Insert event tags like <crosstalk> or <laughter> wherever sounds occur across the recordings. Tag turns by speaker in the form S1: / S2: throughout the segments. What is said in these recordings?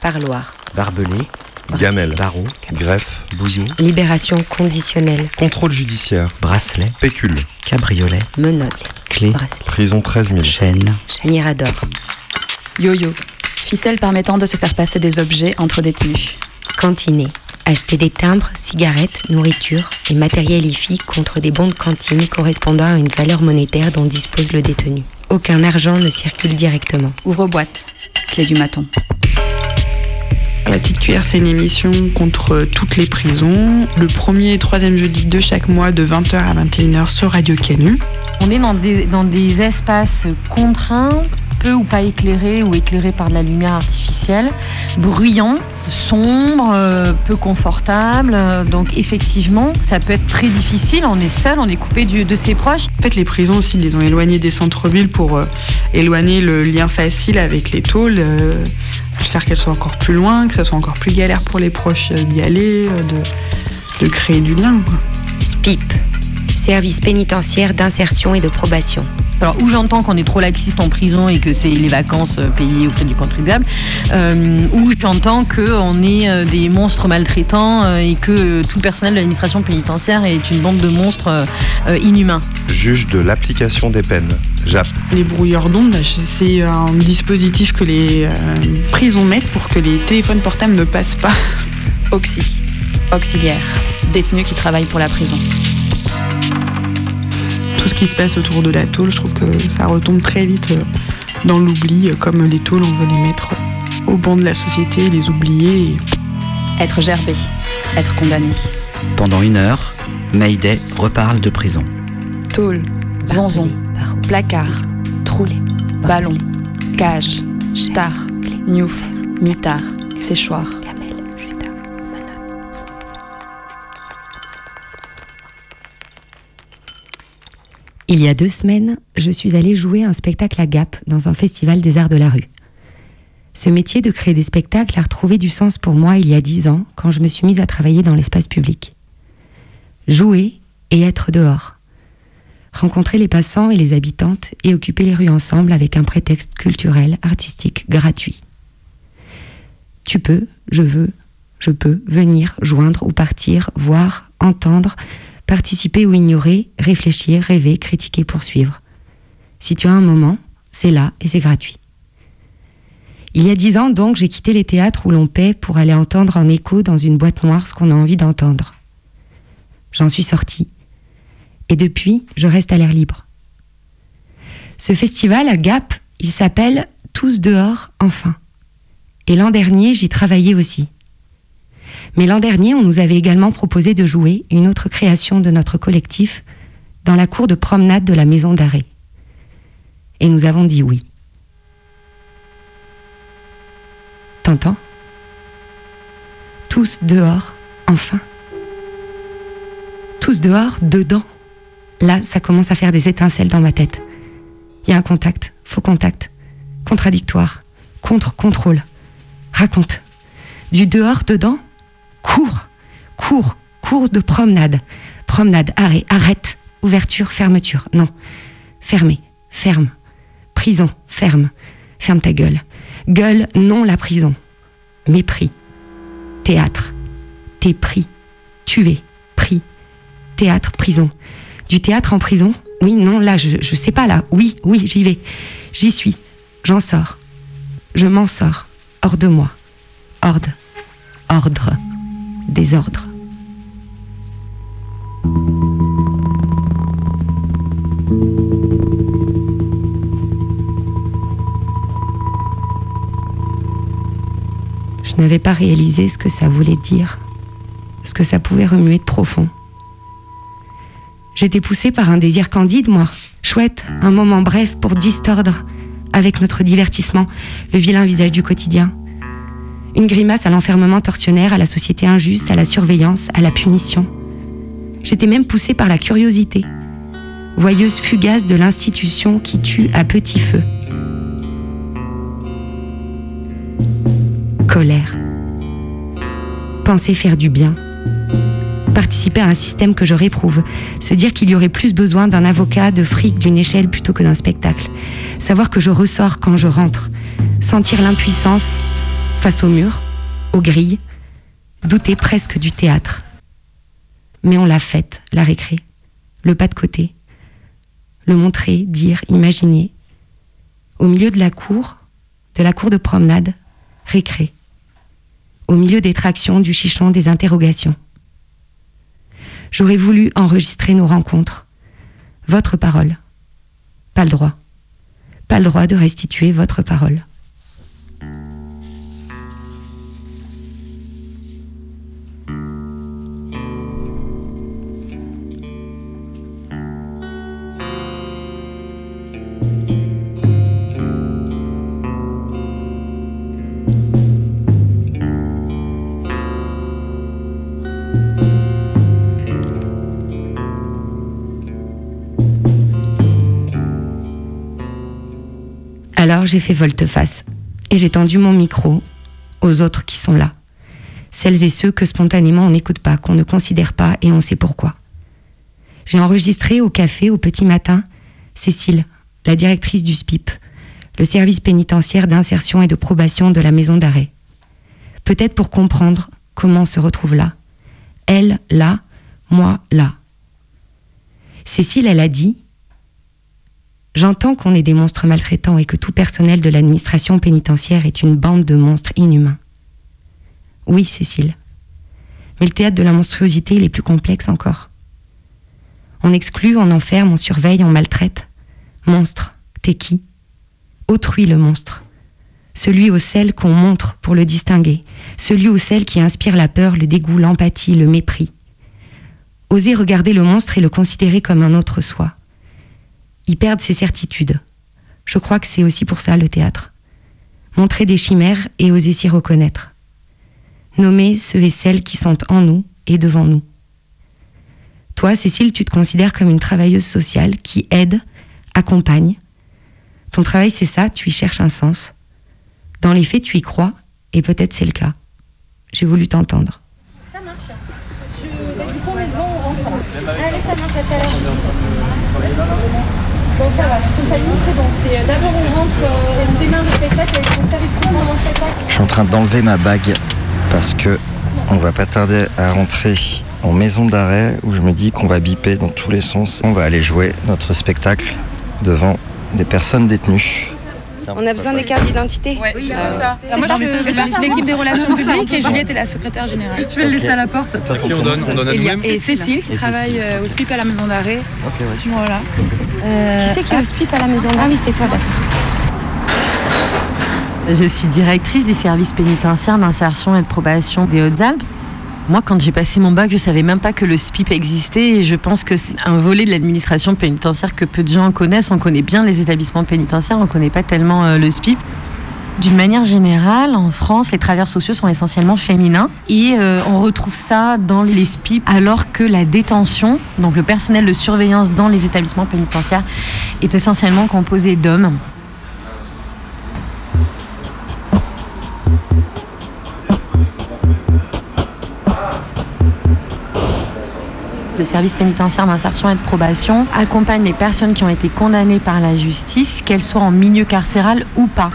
S1: Parloir.
S2: Barbelé,
S3: Gamelle.
S2: barreau,
S3: Greffe.
S2: bouillon,
S1: Libération conditionnelle.
S3: Contrôle judiciaire.
S2: bracelet,
S3: Pécule.
S2: cabriolet,
S1: Menottes.
S2: clé,
S1: Bracelet.
S3: Prison 13 000.
S2: chaîne,
S1: Mirador.
S4: Yo-yo. Ficelle permettant de se faire passer des objets entre détenus.
S1: Cantiner. Acheter des timbres, cigarettes, nourriture et matériel IFI contre des bons de cantine correspondant à une valeur monétaire dont dispose le détenu. Aucun argent ne circule directement.
S4: Ouvre-boîte. Clé du maton.
S5: La Petite Cuillère, c'est une émission contre toutes les prisons. Le premier et troisième jeudi de chaque mois de 20h à 21h sur Radio Canu.
S6: On est dans des, dans des espaces contraints, peu ou pas éclairés ou éclairés par de la lumière artificielle, bruyants, sombres, euh, peu confortables. Euh, Donc effectivement, ça peut être très difficile. On est seul, on est coupé du- de ses proches.
S5: En fait, les prisons aussi, ils les ont éloignés des centres-villes pour euh, éloigner le lien facile avec les tôles, euh, faire qu'elles soient encore plus loin, que ça soit encore plus galère pour les proches d'y aller, de, de créer du lien. quoi.
S1: SPIP. Service pénitentiaire d'insertion et de probation.
S6: Alors où j'entends qu'on est trop laxiste en prison et que c'est les vacances euh, payées au frais du contribuable, euh, où j'entends qu'on est euh, des monstres maltraitants euh, et que tout le personnel de l'administration pénitentiaire est une bande de monstres euh, inhumains.
S3: Juge de l'application des peines. JAP.
S5: Les brouilleurs d'ondes, c'est un dispositif que les euh, prisons mettent pour que les téléphones portables ne passent pas.
S4: Oxy. Auxiliaire. Détenu qui travaille pour la prison.
S5: Tout ce qui se passe autour de la tôle, je trouve que ça retombe très vite euh, dans l'oubli, euh, comme les tôles, on veut les mettre au banc de la société, les oublier. et-
S4: Être gerbé. Être condamné.
S2: Pendant une heure, Mayday reparle de prison.
S4: Tôle. Zonzon. Placard.
S1: Troulé.
S4: Ballon. Cage. Star. Niouf. Mitard. Séchoir.
S1: Il y a deux semaines, je suis allée jouer un spectacle à Gap dans un festival des arts de la rue. Ce métier de créer des spectacles a retrouvé du sens pour moi il y a dix ans quand je me suis mise à travailler dans l'espace public. Jouer et être dehors. Rencontrer les passants et les habitantes et occuper les rues ensemble avec un prétexte culturel, artistique, gratuit. Tu peux, je veux, je peux venir, joindre ou partir, voir, entendre, participer ou ignorer, réfléchir, rêver, critiquer, poursuivre. Si tu as un moment, c'est là et c'est gratuit. Il y a dix ans donc, j'ai quitté les théâtres où l'on paie pour aller entendre en écho dans une boîte noire ce qu'on a envie d'entendre. J'en suis sortie. Et depuis, je reste à l'air libre. Ce festival à Gap, il s'appelle Tous dehors, enfin. Et l'an dernier, j'y travaillais aussi. Mais l'an dernier, on nous avait également proposé de jouer une autre création de notre collectif dans la cour de promenade de la maison d'arrêt. Et nous avons dit oui. T'entends Tous dehors, enfin. Tous dehors, dedans. Là, ça commence à faire des étincelles dans ma tête. Il y a un contact, faux contact, contradictoire, contre-contrôle. Raconte. Du dehors, dedans, cours, cours, cours de promenade. Promenade, arrêt, arrête, ouverture, fermeture. Non, fermé, ferme. Prison, ferme. Ferme ta gueule. Gueule, non la prison. Mépris. Théâtre. T'es pris. Tué. Pris. Théâtre, prison. Du théâtre en prison? Oui, non, là, je, je sais pas, là. Oui, oui, j'y vais. J'y suis. J'en sors. Je m'en sors. Hors de moi. Ordre. Ordre désordre. Je n'avais pas réalisé ce que ça voulait dire, ce que ça pouvait remuer de profond. J'étais poussée par un désir candide, moi. Chouette, un moment bref pour distordre, avec notre divertissement, le vilain visage du quotidien, une grimace à l'enfermement tortionnaire, à la société injuste, à la surveillance, à la punition. J'étais même poussée par la curiosité, voyeuse fugace de l'institution qui tue à petit feu. Colère. Penser faire du bien. Participer à un système que je réprouve. Se dire qu'il y aurait plus besoin d'un avocat, de fric, d'une échelle plutôt que d'un spectacle. Savoir que je ressors quand je rentre. Sentir l'impuissance face au mur, aux grilles. Douter presque du théâtre. Mais on l'a faite, la récré. Le pas de côté. Le montrer, dire, imaginer. Au milieu de la cour, de la cour de promenade, récré. Au milieu des tractions, du chichon, des interrogations. J'aurais voulu enregistrer nos rencontres. Votre parole. Pas le droit. Pas le droit de restituer votre parole. J'ai fait volte-face et j'ai tendu mon micro aux autres qui sont là. Celles et ceux que spontanément on n'écoute pas, qu'on ne considère pas et on sait pourquoi. J'ai enregistré au café au petit matin Cécile, la directrice du SPIP, le service pénitentiaire d'insertion et de probation de la maison d'arrêt. Peut-être pour comprendre comment on se retrouve là. Elle là, moi là. Cécile, elle a dit J'entends qu'on est des monstres maltraitants et que tout personnel de l'administration pénitentiaire est une bande de monstres inhumains. Oui, Cécile. Mais le théâtre de la monstruosité, est plus complexe encore. On exclut, on enferme, on surveille, on maltraite. Monstre, t'es qui? Autrui le monstre. Celui ou celle qu'on montre pour le distinguer. Celui ou celle qui inspire la peur, le dégoût, l'empathie, le mépris. Oser regarder le monstre et le considérer comme un autre soi ils perdent ses certitudes. Je crois que c'est aussi pour ça le théâtre. Montrer des chimères et oser s'y reconnaître. Nommer ceux et celles qui sont en nous et devant nous. Toi, Cécile, tu te considères comme une travailleuse sociale qui aide, accompagne. Ton travail, c'est ça, tu y cherches un sens. Dans les faits, tu y crois, et peut-être c'est le cas. J'ai voulu t'entendre.
S7: Ça marche. Je... Du on rentre? Allez, ça marche. Bon, ça va. C'est d'abord on rentre, euh, on démarre le spectacle service spectacle.
S8: Je suis en train d'enlever ma bague parce que on va pas tarder à rentrer en maison d'arrêt où je me dis qu'on va biper dans tous les sens. On va aller jouer notre spectacle devant des personnes détenues.
S9: On a besoin des cartes d'identité.
S10: Oui, c'est ça. moi, je fais partie de l'équipe des relations publiques et Juliette est la secrétaire générale. Je vais le laisser à la porte.
S11: À qui on donne On donne à nous-mêmes
S10: Et Cécile qui travaille euh, au SPIP à la maison d'arrêt.
S8: Ok, ouais.
S10: Voilà.
S9: Qui c'est qui est au SPIP à la maison d'arrêt Ah oui, c'est toi, d'accord.
S6: Je suis directrice des services pénitentiaires d'insertion et de probation des Hautes-Alpes. Moi, quand j'ai passé mon bac, je savais même pas que le SPIP existait et je pense que c'est un volet de l'administration pénitentiaire que peu de gens connaissent. On connaît bien les établissements pénitentiaires, on connaît pas tellement euh, le SPIP. D'une manière générale, en France, les travailleurs sociaux sont essentiellement féminins et euh, on retrouve ça dans les SPIP alors que la détention, donc le personnel de surveillance dans les établissements pénitentiaires, est essentiellement composé d'hommes. Le service pénitentiaire d'insertion et de probation accompagne les personnes qui ont été condamnées par la justice, qu'elles soient en milieu carcéral ou pas.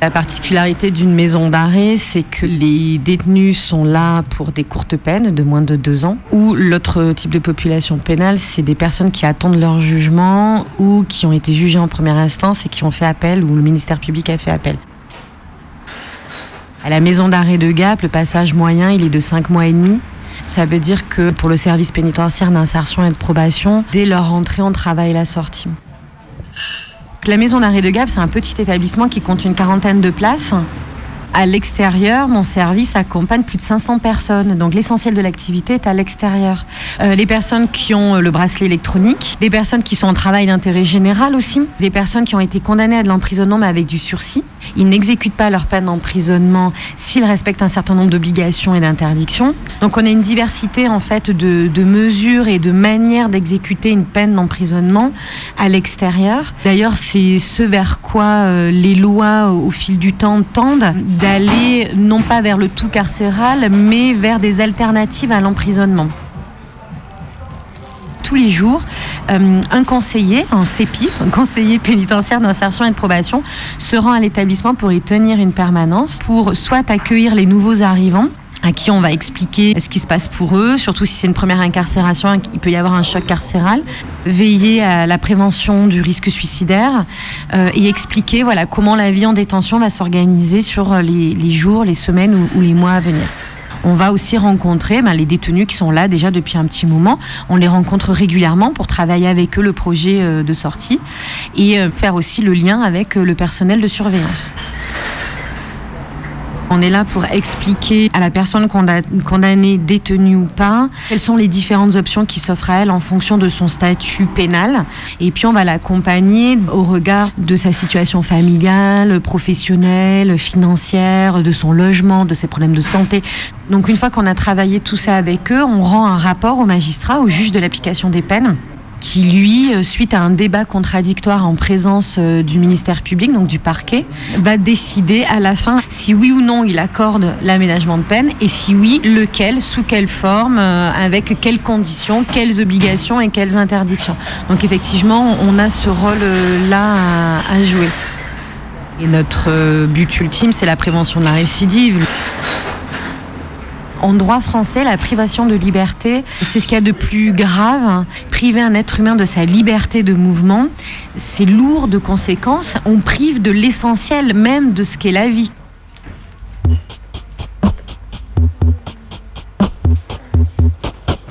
S6: La particularité d'une maison d'arrêt, c'est que les détenus sont là pour des courtes peines de moins de deux ans, ou l'autre type de population pénale, c'est des personnes qui attendent leur jugement ou qui ont été jugées en première instance et qui ont fait appel, ou le ministère public a fait appel. À la maison d'arrêt de Gap, le passage moyen, il est de 5 mois et demi. Ça veut dire que pour le service pénitentiaire d'insertion et de probation, dès leur rentrée, on travaille la sortie. La maison d'arrêt de Gap, c'est un petit établissement qui compte une quarantaine de places. À l'extérieur, mon service accompagne plus de 500 personnes. Donc l'essentiel de l'activité est à l'extérieur. Euh, les personnes qui ont le bracelet électronique, des personnes qui sont en travail d'intérêt général aussi, des personnes qui ont été condamnées à de l'emprisonnement mais avec du sursis. Ils n'exécutent pas leur peine d'emprisonnement s'ils respectent un certain nombre d'obligations et d'interdictions. Donc on a une diversité en fait de, de mesures et de manières d'exécuter une peine d'emprisonnement à l'extérieur. D'ailleurs, c'est ce vers quoi euh, les lois au fil du temps tendent d'aller non pas vers le tout carcéral, mais vers des alternatives à l'emprisonnement. Tous les jours, euh, un conseiller en CEPI, un conseiller pénitentiaire d'insertion et de probation, se rend à l'établissement pour y tenir une permanence, pour soit accueillir les nouveaux arrivants, à qui on va expliquer ce qui se passe pour eux, surtout si c'est une première incarcération, il peut y avoir un choc carcéral, veiller à la prévention du risque suicidaire euh, et expliquer voilà comment la vie en détention va s'organiser sur les, les, jours, les semaines ou, les mois à venir. On va aussi rencontrer ben, les détenus qui sont là déjà depuis un petit moment. On les rencontre régulièrement pour travailler avec eux le projet euh, de sortie et euh, faire aussi le lien avec euh, le personnel de surveillance. On est là pour expliquer à la personne condamnée, détenue ou pas, quelles sont les différentes options qui s'offrent à elle en fonction de son statut pénal. Et puis on va l'accompagner au regard de sa situation familiale, professionnelle, financière, de son logement, de ses problèmes de santé. Donc une fois qu'on a travaillé tout ça avec eux, on rend un rapport au magistrat, au juge de l'application des peines qui, lui, euh, suite à un débat contradictoire en présence euh, du ministère public, donc du parquet, va décider à la fin si oui ou non il accorde l'aménagement de peine et si oui, lequel, sous quelle forme, euh, avec quelles conditions, quelles obligations et quelles interdictions. Donc effectivement, on a ce rôle-là à, jouer. Et notre but ultime, c'est la prévention de la récidive. En droit français, la privation de liberté, c'est ce qu'il y a de plus grave. Priver un être humain de sa liberté de mouvement, c'est lourd de conséquences. On prive de l'essentiel même de ce qu'est la vie.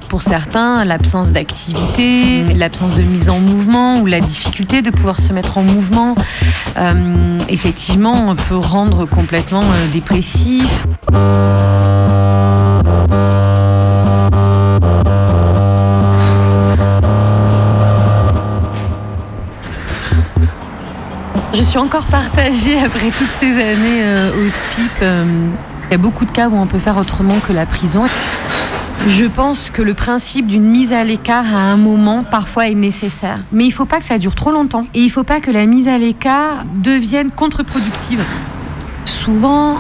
S6: Pour certains, l'absence d'activité, l'absence de mise en mouvement ou la difficulté de pouvoir se mettre en mouvement, euh, effectivement, peut rendre complètement euh, dépressif. Suis encore partagée après toutes ces années euh, au SPIP. Euh, il y a beaucoup de cas où on peut faire autrement que la prison. Je pense que le principe d'une mise à l'écart à un moment parfois est nécessaire. Mais il ne faut pas que ça dure trop longtemps. Et il ne faut pas que la mise à l'écart devienne contre-productive. Souvent,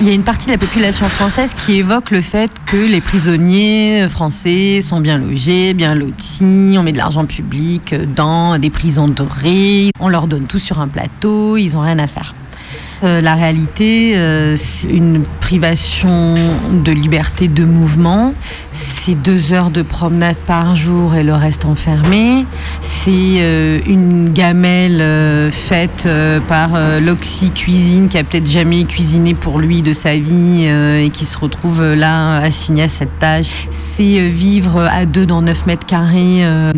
S6: il y a une partie de la population française qui évoque le fait que les prisonniers français sont bien logés, bien lotis, on met de l'argent public dans des prisons dorées, on leur donne tout sur un plateau, ils n'ont rien à faire. Euh, la réalité, euh, c'est une privation de liberté de mouvement. C'est deux heures de promenade par jour et le reste enfermé. C'est euh, une gamelle euh, faite euh, par euh, l'Oxy Cuisine qui a peut-être jamais cuisiné pour lui de sa vie euh, et qui se retrouve euh, là assigné à cette tâche. C'est euh, vivre à deux dans 9 mètres carrés euh,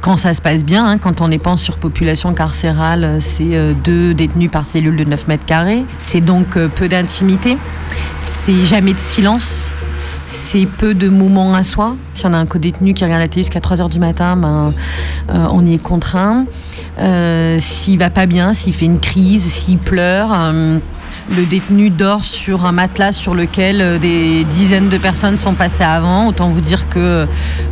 S6: quand ça se passe bien. hein, quand on n'est pas en surpopulation carcérale, euh, c'est euh, deux détenus par cellule de 9 mètres carrés. C'est donc euh, peu d'intimité. C'est jamais de silence. C'est peu de moments à soi. Si on a un co-détenu qui regarde la télé jusqu'à 3h du matin, ben, euh, on y est contraint. Euh, s'il va pas bien, s'il fait une crise, s'il pleure, euh, le détenu dort sur un matelas sur lequel euh, des dizaines de personnes sont passées avant. Autant vous dire que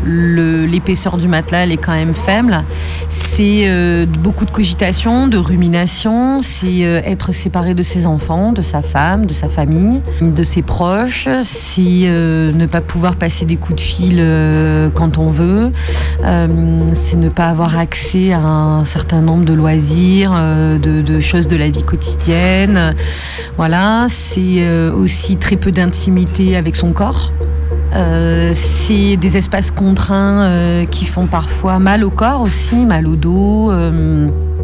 S6: l'épaisseur du matelas elle est quand même faible. C'est euh, beaucoup de cogitation, de rumination. C'est euh, être séparé de ses enfants, de sa femme, de sa famille, de ses proches. C'est ne pas pouvoir passer des coups de fil quand on veut. C'est ne pas avoir accès à un certain nombre de loisirs, de choses de la vie quotidienne. Voilà, c'est euh, aussi très peu d'intimité avec son corps. Euh, c'est des espaces contraints euh, qui font parfois mal au corps aussi, mal au dos.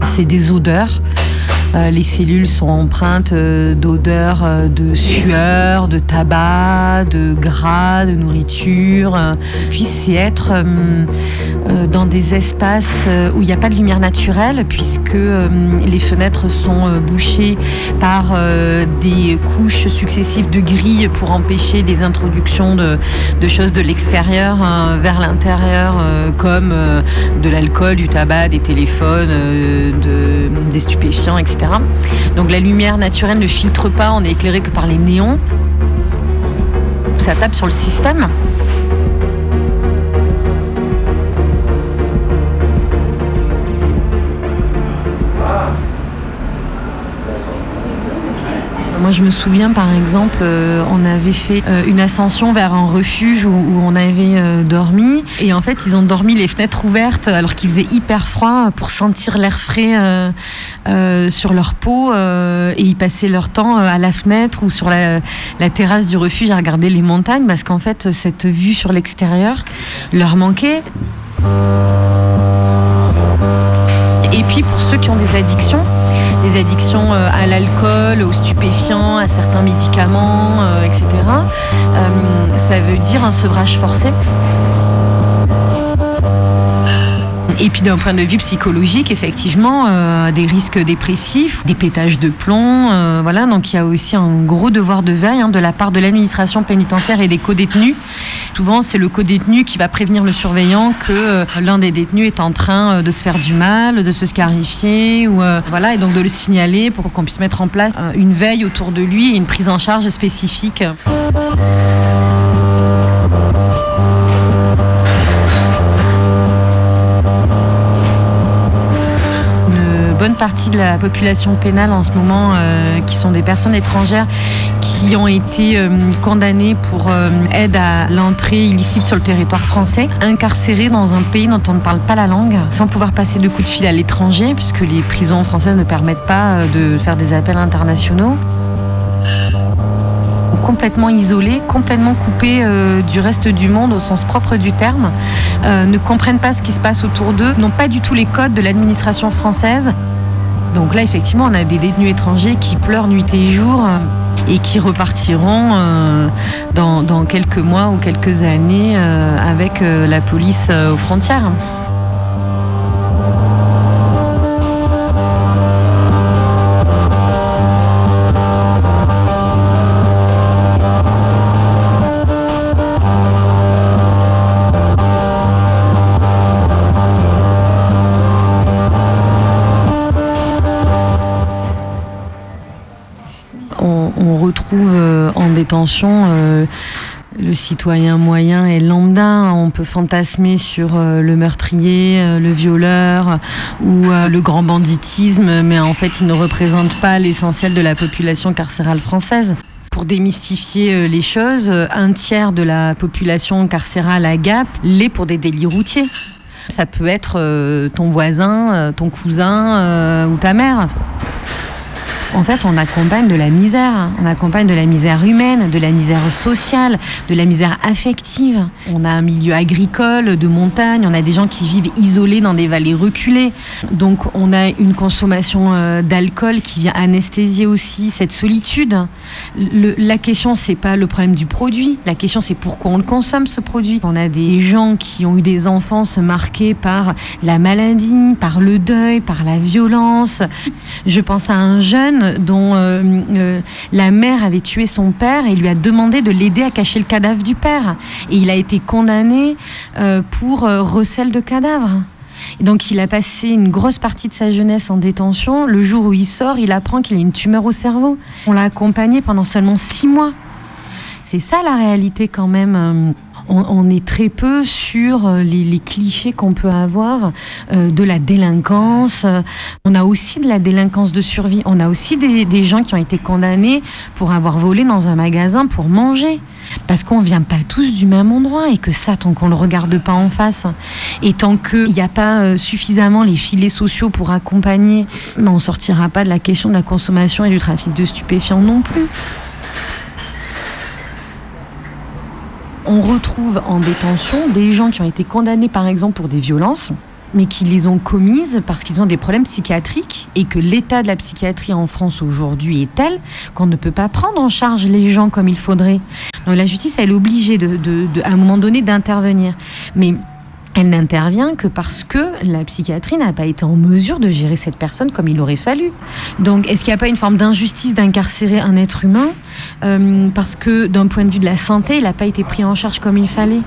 S6: c'est des odeurs. Euh, les cellules sont empreintes euh, d'odeurs euh, de sueur, de tabac, de gras, de nourriture. Puis c'est être dans des espaces où il n'y a pas de lumière naturelle puisque les fenêtres sont bouchées par des couches successives de grilles pour empêcher des introductions de, choses de l'extérieur vers l'intérieur comme de l'alcool, du tabac, des téléphones, de, des stupéfiants, etc. Donc la lumière naturelle ne filtre pas, on est éclairé que par les néons. Ça tape sur le système. Moi, je me souviens, par exemple, euh, on avait fait euh, une ascension vers un refuge où, on avait euh, dormi. Et en fait, ils ont dormi les fenêtres ouvertes alors qu'il faisait hyper froid pour sentir l'air frais sur leur peau. et ils passaient leur temps à la fenêtre ou sur la, la terrasse du refuge à regarder les montagnes parce qu'en fait, cette vue sur l'extérieur leur manquait. Et puis, pour ceux qui ont des addictions, des addictions euh, à l'alcool, aux stupéfiants, à certains médicaments, euh, etc. Euh, ça veut dire un sevrage forcé. Et puis d'un point de vue psychologique, effectivement, euh, des risques dépressifs, des pétages de plomb, euh, voilà. Donc il y a aussi un gros devoir de veille hein, de la part de l'administration pénitentiaire et des co-détenus. Souvent, c'est le co-détenu qui va prévenir le surveillant que euh, l'un des détenus est en train de se faire du mal, de se scarifier, ou voilà, et donc de le signaler pour qu'on puisse mettre en place une veille autour de lui et une prise en charge spécifique. Partie de la population pénale en ce moment, euh, qui sont des personnes étrangères qui ont été euh, condamnées pour euh, aide à l'entrée illicite sur le territoire français, incarcérées dans un pays dont on ne parle pas la langue, sans pouvoir passer de coups de fil à l'étranger, puisque les prisons françaises ne permettent pas de faire des appels internationaux complètement isolés, complètement coupés du reste du monde au sens propre du terme, ne comprennent pas ce qui se passe autour d'eux, n'ont pas du tout les codes de l'administration française. Donc là, effectivement, on a des détenus étrangers qui pleurent nuit et jour euh, et qui repartiront euh, dans, quelques mois ou quelques années euh, avec la police aux frontières. Détention, euh, le citoyen moyen et lambda. On peut fantasmer sur euh, le meurtrier, euh, le violeur ou le grand banditisme, mais en fait, il ne représente pas l'essentiel de la population carcérale française. Pour démystifier les choses, un tiers de la population carcérale à Gap l'est pour des délits routiers. Ça peut être ton voisin, ton cousin ou ta mère en fait, on accompagne de la misère. On accompagne de la misère humaine, de la misère sociale, de la misère affective. On a un milieu agricole, de montagne, on a des gens qui vivent isolés dans des vallées reculées. Donc, on a une consommation euh, d'alcool qui vient anesthésier aussi cette solitude. la question, c'est pas le problème du produit. La question, c'est pourquoi on le consomme, ce produit. On a des gens qui ont eu des enfances marquées par la maladie, par le deuil, par la violence. Je pense à un jeune dont euh, euh, la mère avait tué son père et lui a demandé de l'aider à cacher le cadavre du père. Et il a été condamné euh, pour recel de cadavre. donc il a passé une grosse partie de sa jeunesse en détention. Le jour où il sort, il apprend qu'il a une tumeur au cerveau. On l'a accompagné pendant seulement six mois. C'est ça la réalité quand même on, est très peu sur euh, les, clichés qu'on peut avoir euh, de la délinquance. On a aussi de la délinquance de survie. On a aussi des, gens qui ont été condamnés pour avoir volé dans un magasin pour manger. Parce qu'on vient pas tous du même endroit et que ça, tant qu'on le regarde pas en face, et tant qu'il n'y a pas euh, suffisamment les filets sociaux pour accompagner, ben, on sortira pas de la question de la consommation et du trafic de stupéfiants non plus. On retrouve en détention des gens qui ont été condamnés par exemple pour des violences mais qui les ont commises parce qu'ils ont des problèmes psychiatriques et que l'état de la psychiatrie en France aujourd'hui est tel qu'on ne peut pas prendre en charge les gens comme il faudrait. Donc la justice, elle est obligée à un moment donné d'intervenir. Mais elle n'intervient que parce que la psychiatrie n'a pas été en mesure de gérer cette personne comme il aurait fallu. Donc, est-ce qu'il n'y a pas une forme d'injustice d'incarcérer un être humain euh, parce que d'un point de vue de la santé, il n'a pas été pris en charge comme il fallait?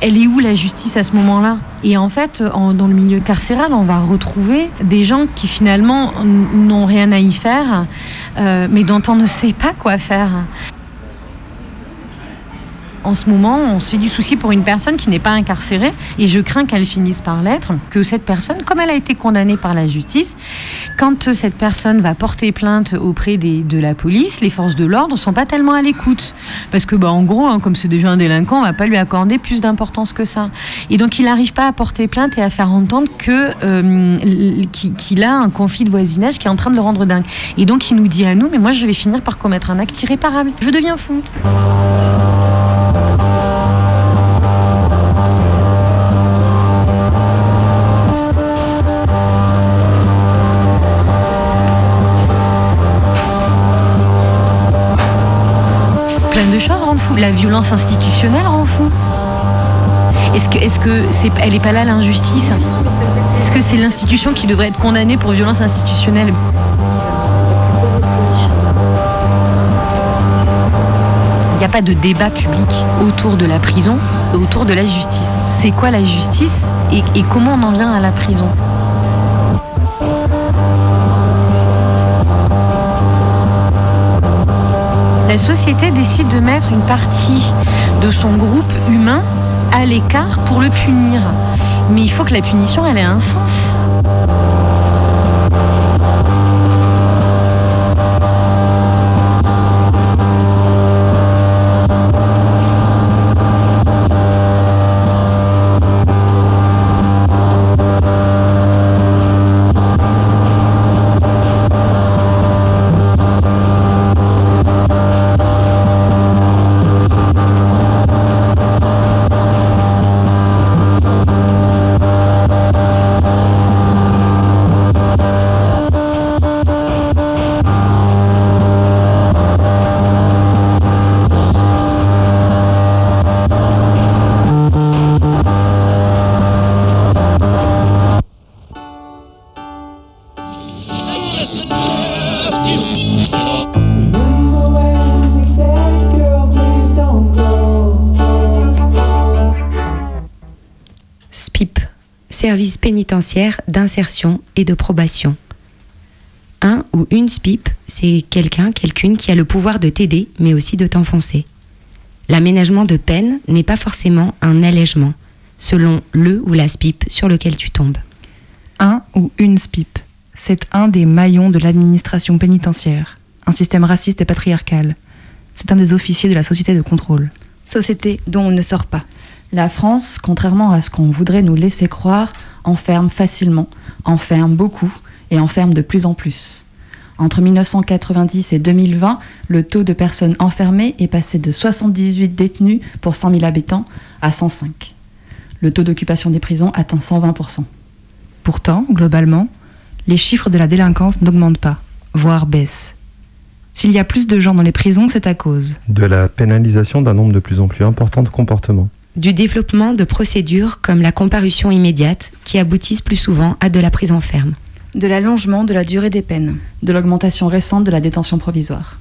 S6: Elle est où la justice à ce moment-là? Et en fait, dans le milieu carcéral, on va retrouver des gens qui finalement n'ont rien à y faire, euh, mais dont on ne sait pas quoi faire. En ce moment, on se fait du souci pour une personne qui n'est pas incarcérée et je crains qu'elle finisse par l'être, que cette personne, comme elle a été condamnée par la justice, quand cette personne va porter plainte auprès de la police, les forces de l'ordre ne sont pas tellement à l'écoute. Parce que, bah, en gros, hein, comme c'est déjà un délinquant, on va pas lui accorder plus d'importance que ça. Et donc, il n'arrive pas à porter plainte et à faire entendre que euh, qu'il a un conflit de voisinage qui est en train de le rendre dingue. Et donc, il nous dit à nous, mais moi, je vais finir par commettre un acte irréparable. Je deviens fou. La violence institutionnelle rend fou. Est-ce que, est-ce que c'est, elle est pas là l'injustice Est-ce que c'est l'institution qui devrait être condamnée pour violence institutionnelle Il n'y a pas de débat public autour de la prison, autour de la justice. C'est quoi la justice et, et comment on en vient à la prison la société décide de mettre une partie de son groupe humain à l'écart pour le punir. Mais il faut que la punition, ait un sens.
S1: D'insertion et de probation. Un ou une SPIP, c'est quelqu'un, quelqu'une qui a le pouvoir de t'aider, mais aussi de t'enfoncer. L'aménagement de peine n'est pas forcément un allègement, selon le ou la SPIP sur lequel tu tombes.
S11: Un ou une SPIP, c'est un des maillons de l'administration pénitentiaire, un système raciste et patriarcal. C'est un des officiers de la société de contrôle.
S12: Société dont on ne sort pas.
S4: La France, contrairement à ce qu'on voudrait nous laisser croire, enferme facilement, enferme beaucoup et enferme de plus en plus. Entre 1990 et 2020, le taux de personnes enfermées est passé de 78 détenus pour 100 000 habitants à 105. Le taux d'occupation des prisons atteint 120%.
S11: Pourtant, globalement, les chiffres de la délinquance n'augmentent pas, voire baissent. S'il y a plus de gens dans les prisons, c'est à cause
S3: de la pénalisation d'un nombre de plus en plus important de comportements
S1: du développement de procédures comme la comparution immédiate qui aboutissent plus souvent à de la prison ferme.
S12: De l'allongement de la durée des peines.
S4: De l'augmentation récente de la détention provisoire.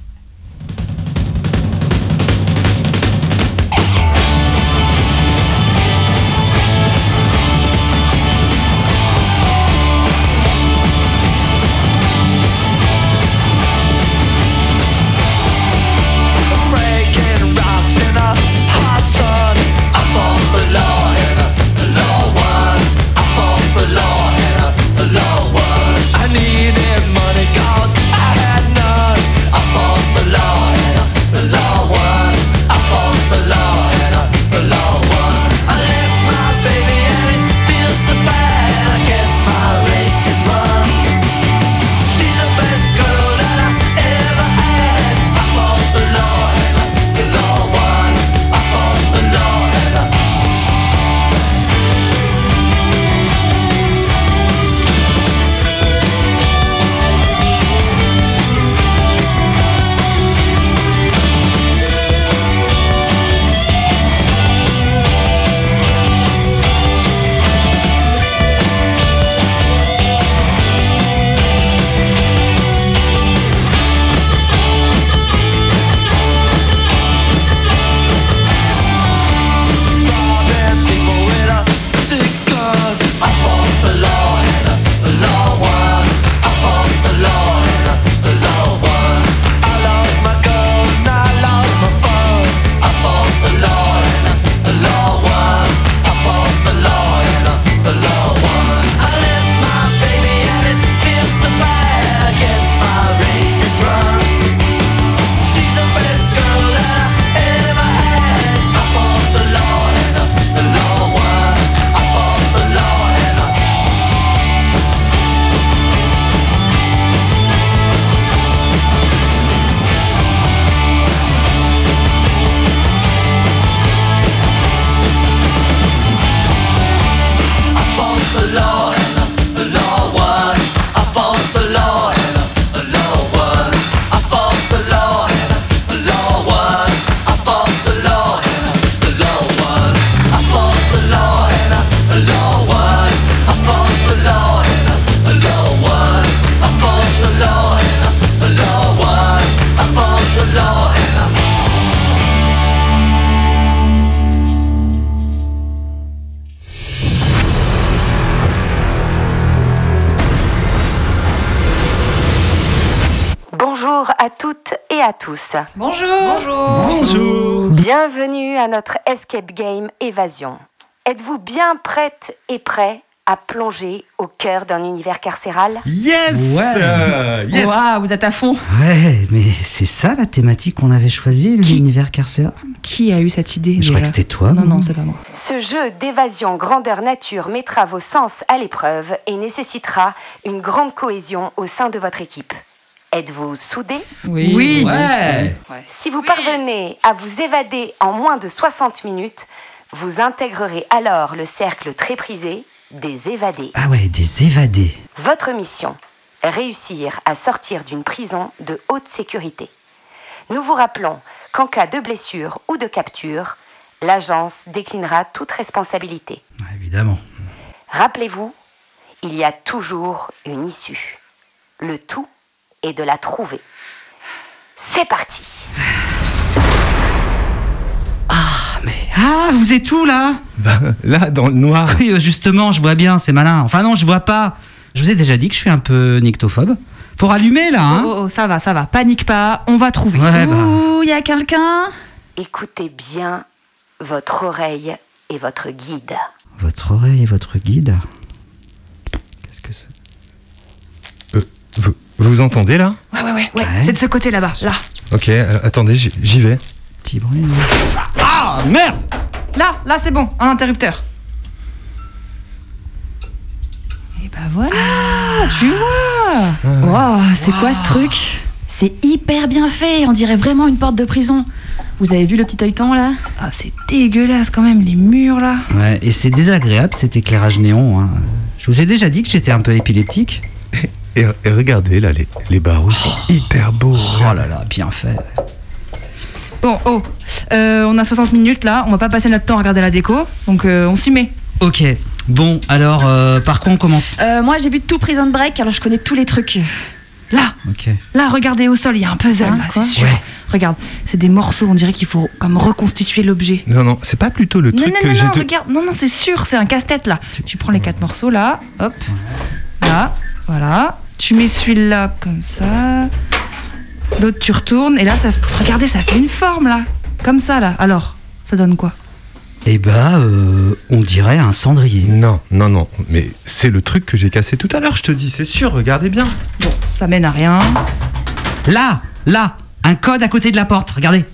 S4: Bonjour.
S13: Bonjour.
S3: Bonjour.
S13: Bienvenue à notre escape game Évasion. Êtes-vous bien prête et prêt à plonger au cœur d'un univers carcéral?
S14: Yes
S3: Euh, yes.
S4: Waouh, vous êtes à fond.
S14: Ouais, mais c'est ça la thématique qu'on avait choisie, l'univers carcéral?
S11: Qui a eu cette idée
S14: Je crois que c'était toi.
S11: Non, non, c'est pas moi.
S13: Ce jeu d'évasion grandeur nature mettra vos sens à l'épreuve et nécessitera une grande cohésion au sein de votre équipe. Êtes-vous soudés
S4: Oui.
S14: Oui. Ouais.
S13: Si vous parvenez à vous évader en moins de 60 minutes, vous intégrerez alors le cercle très prisé des évadés.
S14: Ah ouais, des évadés.
S13: Votre mission, réussir à sortir d'une prison de haute sécurité. Nous vous rappelons qu'en cas de blessure ou de capture, l'agence déclinera toute responsabilité.
S14: Évidemment.
S13: Rappelez-vous, il y a toujours une issue. Le tout est de la trouver. C'est parti
S14: Ah, vous êtes où là?
S3: Bah, là, dans le noir.
S14: Oui, euh, justement, je vois bien, c'est malin. Enfin non, je vois pas. Je vous ai déjà dit que je suis un peu nyctophobe. Faut rallumer là, hein
S11: Oh, oh, ça va, ça va. Panique pas, on va trouver.
S14: Ouais, bah.
S4: Ouh, il y a quelqu'un?
S13: Écoutez bien votre oreille et votre guide.
S14: Votre oreille et votre guide. Qu'est-ce que c'est?
S3: Euh, vous, vous vous entendez là
S11: Ouais, ouais, ouais. ouais.
S14: Ouais.
S11: C'est de ce côté là-bas, là.
S3: Ok, euh, attendez, j'y j'y vais.
S14: Petit bruit. Ah merde
S11: Là, là, c'est bon, un interrupteur. Et bah voilà, tu vois.
S4: Waouh, c'est quoi ce truc? C'est hyper bien fait, on dirait vraiment une porte de prison. Vous avez vu le petit œilleton là?
S11: Ah, c'est dégueulasse quand même, les murs là.
S14: Ouais, et c'est désagréable cet éclairage néon. hein. Je vous ai déjà dit que j'étais un peu épileptique.
S3: Et, et regardez là, les, les barreaux sont hyper beaux.
S14: Oh là là, bien fait.
S11: Bon, oh, euh, on a 60 minutes là, on va pas passer notre temps à regarder la déco, donc euh, on s'y met.
S14: Ok, bon, alors euh, par quoi on commence
S4: Euh, Moi j'ai vu tout Prison Break, alors je connais tous les trucs.
S11: Là,
S14: Ok.
S11: là, regardez au sol, il y a un puzzle
S4: Hein,
S11: c'est sûr.
S14: Ouais.
S11: Regarde, c'est des morceaux, on dirait qu'il faut comme reconstituer l'objet.
S3: Non, non, c'est pas plutôt le
S11: Non,
S3: truc
S11: non,
S3: que
S11: non,
S3: j'ai.
S11: non,
S3: de-
S11: regarde, non, non, c'est sûr, c'est un casse-tête là. Tu prends les quatre morceaux là, hop, là, voilà. Tu mets celui-là comme ça. L'autre, tu retournes, et là, ça, regardez, ça fait une forme là, comme ça là. Alors, ça donne quoi?
S14: Eh bah, euh, on dirait un cendrier.
S3: Non, non, non, mais c'est le truc que j'ai cassé tout à l'heure, je te dis, c'est sûr, regardez bien.
S11: Bon, ça mène à rien.
S14: Là, là, un code à côté de la porte, regardez.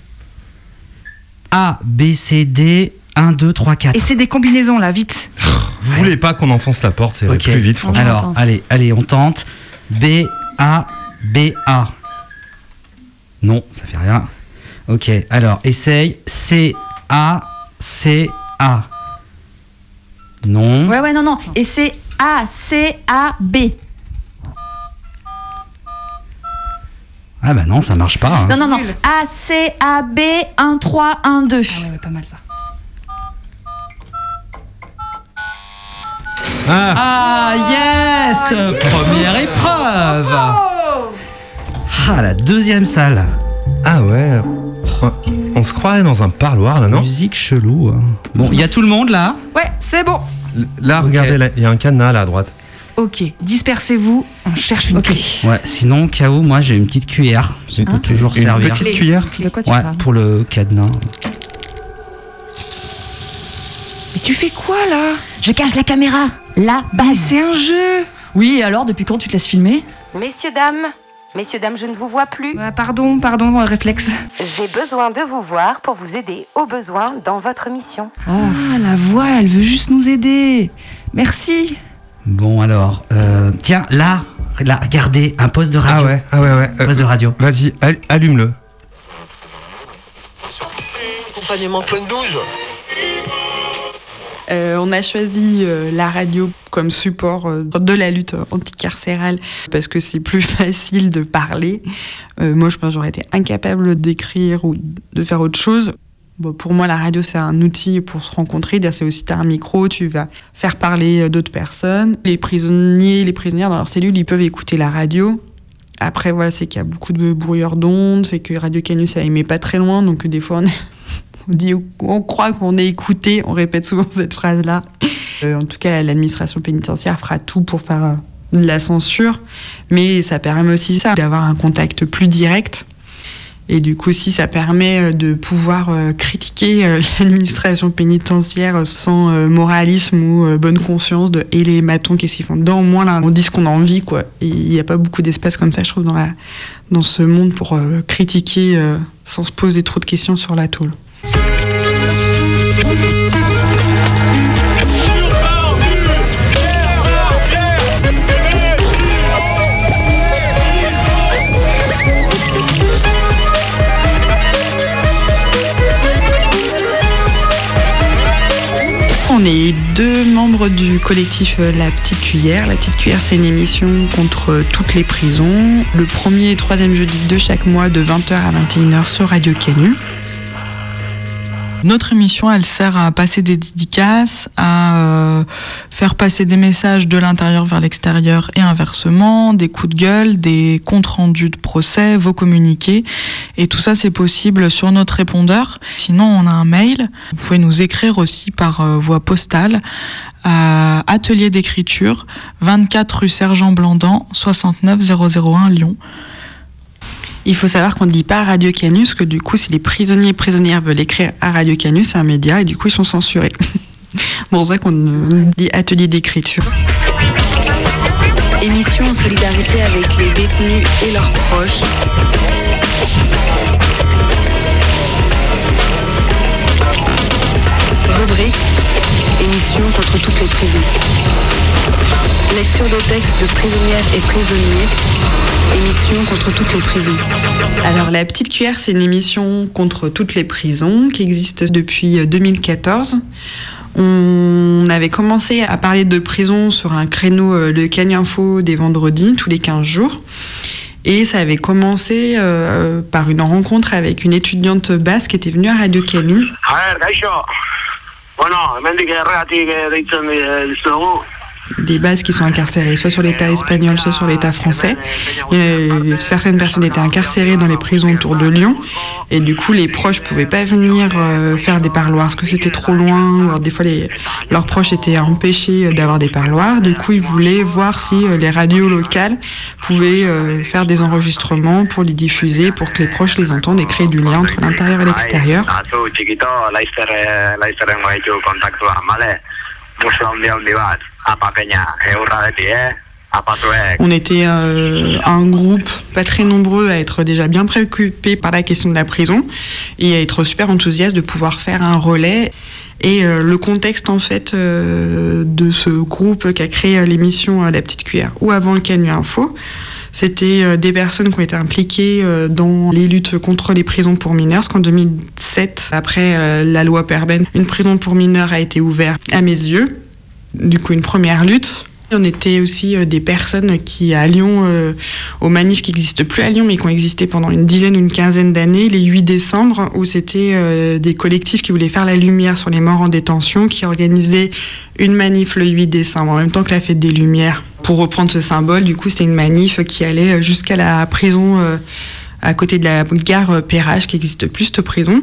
S14: A, B, C, D, 1, 2, 3, 4.
S11: Et c'est des combinaisons là, vite.
S3: Vous voulez pas qu'on enfonce la porte, c'est
S14: Ok.
S3: plus vite, franchement.
S14: Alors, allez, allez, on tente. B, A, B, A. Non, ça fait rien. Ok, alors, essaye. C, A, C, A. Non.
S4: Ouais, ouais, non, non. Et c'est A-C-A-B.
S14: Ah bah non, ça marche pas. hein.
S4: Non, non, non. A-C-A-B 1, 3, 1, 2.
S11: Ah ouais, ouais, pas mal ça.
S3: Ah,
S14: Ah yes Première épreuve Ah, la deuxième salle.
S3: ah ouais. On, on se croirait dans un parloir là, non
S14: Musique chelou. hein. Bon, il y a tout le monde là
S11: Ouais, c'est bon.
S3: Là, regardez, là, il y a un cadenas là à droite.
S11: Ok, dispersez-vous, on cherche une
S4: Ok.
S11: clé.
S14: Ouais, sinon, au cas où, moi j'ai une petite cuillère. Ça peut toujours
S3: Une
S14: servir.
S3: petite cuillère
S4: De quoi tu
S14: Ouais,
S4: parles
S14: pour le cadenas.
S11: Mais tu fais quoi là?
S4: Je cache la caméra. La
S11: Bah,
S4: base.
S11: c'est un jeu
S4: Oui, alors depuis quand tu te laisses filmer?
S13: Messieurs, dames, messieurs, dames, je ne vous vois plus.
S11: Bah, Pardon, pardon, euh, réflexe.
S13: J'ai besoin de vous voir pour vous aider au besoin dans votre mission.
S11: Ah, la voix, elle veut juste nous aider. Merci.
S14: Bon, alors, euh, tiens, là, là, regardez, un poste de
S3: Ah
S14: radio.
S3: ouais, ah ouais, ouais. euh,
S14: Poste de radio.
S3: Vas-y, al- allume-le.
S15: Accompagnement plein de 12
S5: Euh, on a choisi euh, la radio comme support euh, de la lutte anticarcérale parce que c'est plus <laughs> facile de parler. Moi, je pense que j'aurais été incapable d'écrire ou de faire autre chose. Pour moi, la radio, c'est un outil pour se rencontrer. C'est aussi, tu as un micro, tu vas faire parler d'autres personnes. Les prisonniers, les prisonnières dans leur cellule, ils peuvent écouter la radio. Après, voilà, c'est qu'il y a beaucoup de brouilleurs d'ondes, c'est que Radio Canus, ça émet pas très loin, donc des fois, on est on dit, on croit qu'on est écouté, on répète souvent cette phrase-là. Euh, en tout cas, l'administration pénitentiaire fera tout pour faire euh, de la censure, mais ça permet aussi ça, d'avoir un contact plus direct. Et du coup, aussi, ça permet euh, de pouvoir euh, critiquer euh, <laughs> l'administration pénitentiaire sans moralisme ou bonne conscience de et les matons qu'est-ce qu'ils font dedans? Au moins, on dit ce qu'on a envie, quoi. Il n'y a pas beaucoup d'espace comme ça, je trouve, dans, dans ce monde pour critiquer sans se poser trop de questions sur la tôle. On est deux membres du collectif La Petite Cuillère. La Petite Cuillère, c'est une émission contre toutes les prisons. Le premier et troisième jeudi de chaque mois de 20h à 21h sur Radio Canu.
S16: Notre émission, elle sert à passer des dédicaces, à euh, faire passer des messages de l'intérieur vers l'extérieur et inversement, des coups de gueule, des comptes rendus de procès, vos communiqués. Et tout ça, c'est possible sur notre répondeur. Sinon, on a un mail. Vous pouvez nous écrire aussi par euh, voie postale à Atelier d'écriture, 24 rue Sergent Blandan, 69 001 Lyon.
S5: Il faut savoir qu'on ne dit pas Radio Canus, que du coup, si les prisonniers et prisonnières veulent écrire à Radio Canus, c'est un média, et du coup, ils sont censurés. <laughs> bon, c'est ça qu'on dit atelier d'écriture.
S13: Émission en solidarité avec les détenus et leurs proches. Rubrique Émission contre toutes les prisons. Lecture de textes de prisonnières et prisonniers. Émission contre toutes les prisons.
S5: Alors La Petite Cuillère, c'est une émission contre toutes les prisons qui existe depuis 2014. On avait commencé à parler de prison sur un créneau euh, de Cagnes Info des vendredis, tous les 15 jours. Et ça avait commencé euh, par une rencontre avec une étudiante basse qui était venue à Radio Canu des bases qui sont incarcérées, soit sur l'État espagnol, soit sur l'État français. certaines personnes étaient incarcérées dans les prisons autour de Lyon, et du coup, les proches pouvaient pas venir euh, faire des parloirs parce que c'était trop loin, des fois, leurs proches étaient empêchés d'avoir des parloirs. Du coup, ils voulaient voir si euh, les radios locales pouvaient euh, faire des enregistrements pour les diffuser, pour que les proches les entendent et créer du lien entre l'intérieur et l'extérieur. On était euh, un groupe pas très nombreux à être déjà bien préoccupés par la question de la prison et à être super enthousiastes de pouvoir faire un relais. Et euh, le contexte en fait euh, de ce groupe qui a créé l'émission La Petite Cuillère ou avant le Canu Info, c'était des personnes qui ont été impliquées dans les luttes contre les prisons pour mineurs. Parce qu'en 2007, après la loi Perben, une prison pour mineurs a été ouverte à mes yeux du coup une première lutte. On était aussi euh, des personnes qui, à Lyon, euh, aux manifs qui n'existent plus à Lyon, mais qui ont existé pendant une dizaine ou une quinzaine d'années, les 8 décembre, où c'était euh, des collectifs qui voulaient faire la lumière sur les morts en détention, qui organisaient une manif le 8 décembre, en même temps que la fête des Lumières. Pour reprendre ce symbole, du coup, c'était une manif qui allait jusqu'à la prison à côté de la gare Perrache, qui n'existe plus, cette prison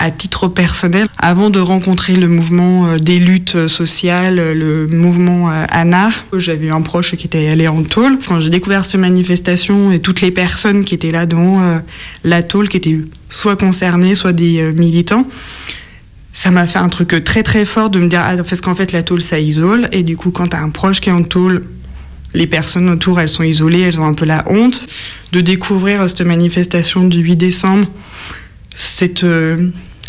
S5: à titre personnel, avant de rencontrer le mouvement euh, des luttes sociales, le mouvement euh, ANAR, j'avais un proche qui était allé en tôle. Quand j'ai découvert cette manifestation et toutes les personnes qui étaient là euh, la tôle, qui étaient soit concernées, soit des militants, ça m'a fait un truc très très fort de me dire, ah, parce qu'en fait la tôle ça isole, et du coup quand t'as un proche qui est en tôle, les personnes autour elles sont isolées, elles ont un peu la honte de découvrir cette manifestation du 8 décembre, cette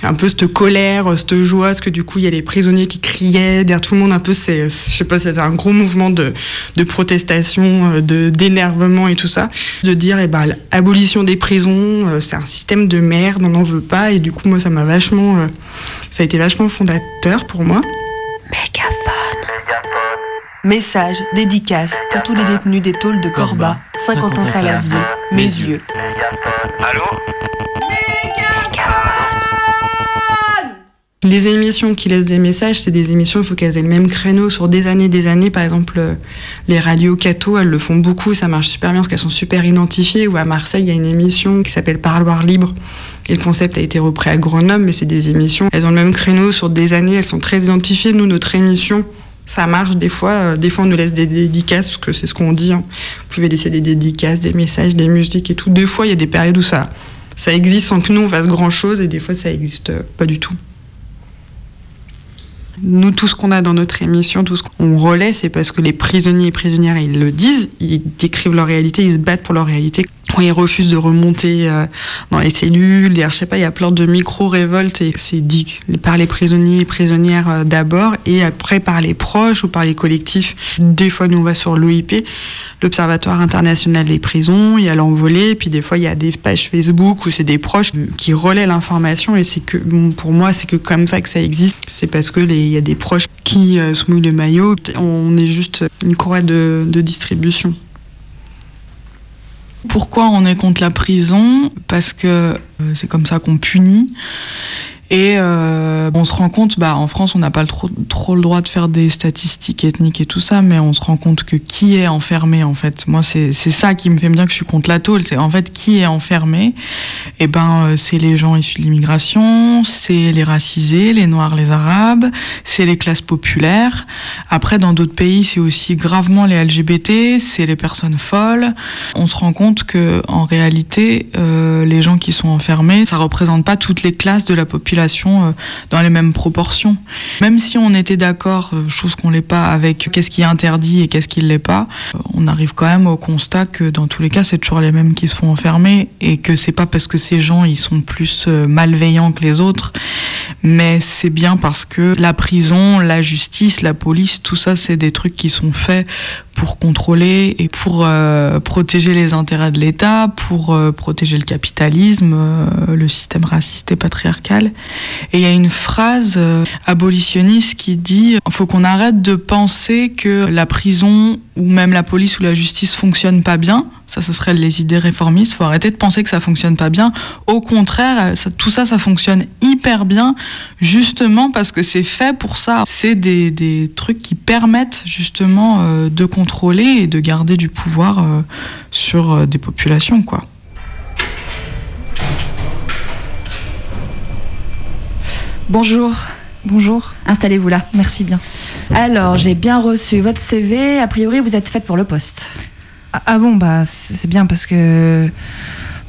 S5: un peu cette colère, cette joie, parce que du coup il y a les prisonniers qui criaient derrière tout le monde, un peu c'est, je sais pas, c'était un gros mouvement de, de protestation, euh, de d'énervement et tout ça, de dire eh ben l'abolition des prisons, euh, c'est un système de merde, on n'en veut pas, et du coup moi ça m'a vachement, euh, ça a été vachement fondateur pour moi.
S13: Mégaphone. Message, dédicace pour tous les détenus des tôles de Corba, Saint-Quentin-Falavier, mes yeux.
S15: Allô?
S5: Les émissions qui laissent des messages, c'est des émissions, il faut qu'elles aient le même créneau sur des années des années. Par exemple, euh, les radios Cato, elles le font beaucoup, ça marche super bien parce qu'elles sont super identifiées. Ou à Marseille, il y a une émission qui s'appelle Parloir libre. Et le concept a été repris à Grenoble, mais c'est des émissions, elles ont le même créneau sur des années, elles sont très identifiées. Nous, notre émission, Ça marche des fois. euh, Des fois, on nous laisse des dédicaces, parce que c'est ce qu'on dit. hein. Vous pouvez laisser des dédicaces, des messages, des musiques et tout. Des fois, il y a des périodes où ça, ça existe sans que nous, on fasse grand-chose, et des fois, ça existe euh, pas du tout. Nous, tout ce qu'on a dans notre émission, tout ce qu'on relaie, c'est parce que les prisonniers et prisonnières, ils le disent, ils décrivent leur réalité, ils se battent pour leur réalité. Quand ils refusent de remonter euh, dans les cellules, je sais pas, il y a plein de micro-révoltes et c'est dit par les prisonniers et prisonnières euh, d'abord et après par les proches ou par les collectifs. Des fois, nous, on va sur l'OIP, l'Observatoire international des prisons, il y a l'envolée, puis des fois, il y a des pages Facebook où c'est des proches qui relaient l'information et c'est que, pour moi, c'est que comme ça que ça existe. C'est parce que les- y a des proches qui se mouillent le maillot. On est juste une de, de distribution.
S16: Pourquoi on est contre la prison? Parce que euh, c'est comme ça qu'on punit. Et euh, on se rend compte, bah, en France, on n'a pas trop, le droit de faire des statistiques ethniques et tout ça, mais on se rend compte que qui est enfermé, en fait. Moi, c'est ça qui me fait me dire que je suis contre la tôle. C'est en fait qui est enfermé. Et ben, euh, c'est les gens issus de l'immigration, c'est les racisés, les noirs, les arabes, c'est les classes populaires. Après, dans d'autres pays, c'est aussi gravement les LGBT, c'est les personnes folles. On se rend compte que, en réalité, euh, les gens qui sont enfermés, ça représente pas toutes les classes de la population euh, dans les mêmes proportions. Même si on était d'accord, euh, chose qu'on l'est pas, avec qu'est-ce qui est interdit et qu'est-ce qui l'est pas, euh, on arrive quand même au constat que dans tous les cas, c'est toujours les mêmes qui se font enfermer et que c'est pas parce que ces gens ils sont plus malveillants que les autres, mais c'est bien parce que la prison, la justice, la police, tout ça, c'est des trucs qui sont faits pour contrôler et pour euh, protéger les intérêts de l'État, pour euh, protéger le capitalisme, euh, le système raciste et patriarcal. Et il y a une phrase abolitionniste qui dit il faut qu'on arrête de penser que la prison ou même la police ou la justice fonctionne pas bien. Ça, ce serait les idées réformistes. faut arrêter de penser que ça fonctionne pas bien. Au contraire, ça- tout ça, ça fonctionne hyper bien, justement parce que c'est fait pour ça. C'est des, des trucs qui permettent justement euh, de contrôler et de garder du pouvoir euh, sur euh, des populations, quoi.
S12: Bonjour.
S11: Bonjour.
S12: Installez-vous là.
S11: Merci bien.
S12: Alors, j'ai bien reçu votre CV. A priori, vous êtes faite pour le poste.
S11: Ah, ah bon, bah c'est bien parce que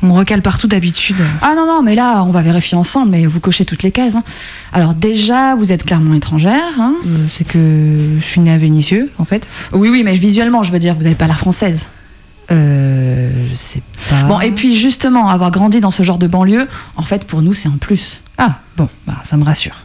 S11: on me recale partout d'habitude.
S12: Ah non, non, mais là, on va vérifier ensemble, mais vous cochez toutes les cases. hein. Alors déjà, vous êtes clairement étrangère. hein.
S11: Euh, c'est que je suis née à Vénissieux, en fait.
S12: Oui, oui, mais visuellement, je veux dire, vous n'avez pas l'air française.
S11: Euh, je sais pas.
S12: Bon, et puis justement, avoir grandi dans ce genre de banlieue, en fait, pour nous, c'est un plus.
S11: Ah, bon, bah ça me rassure.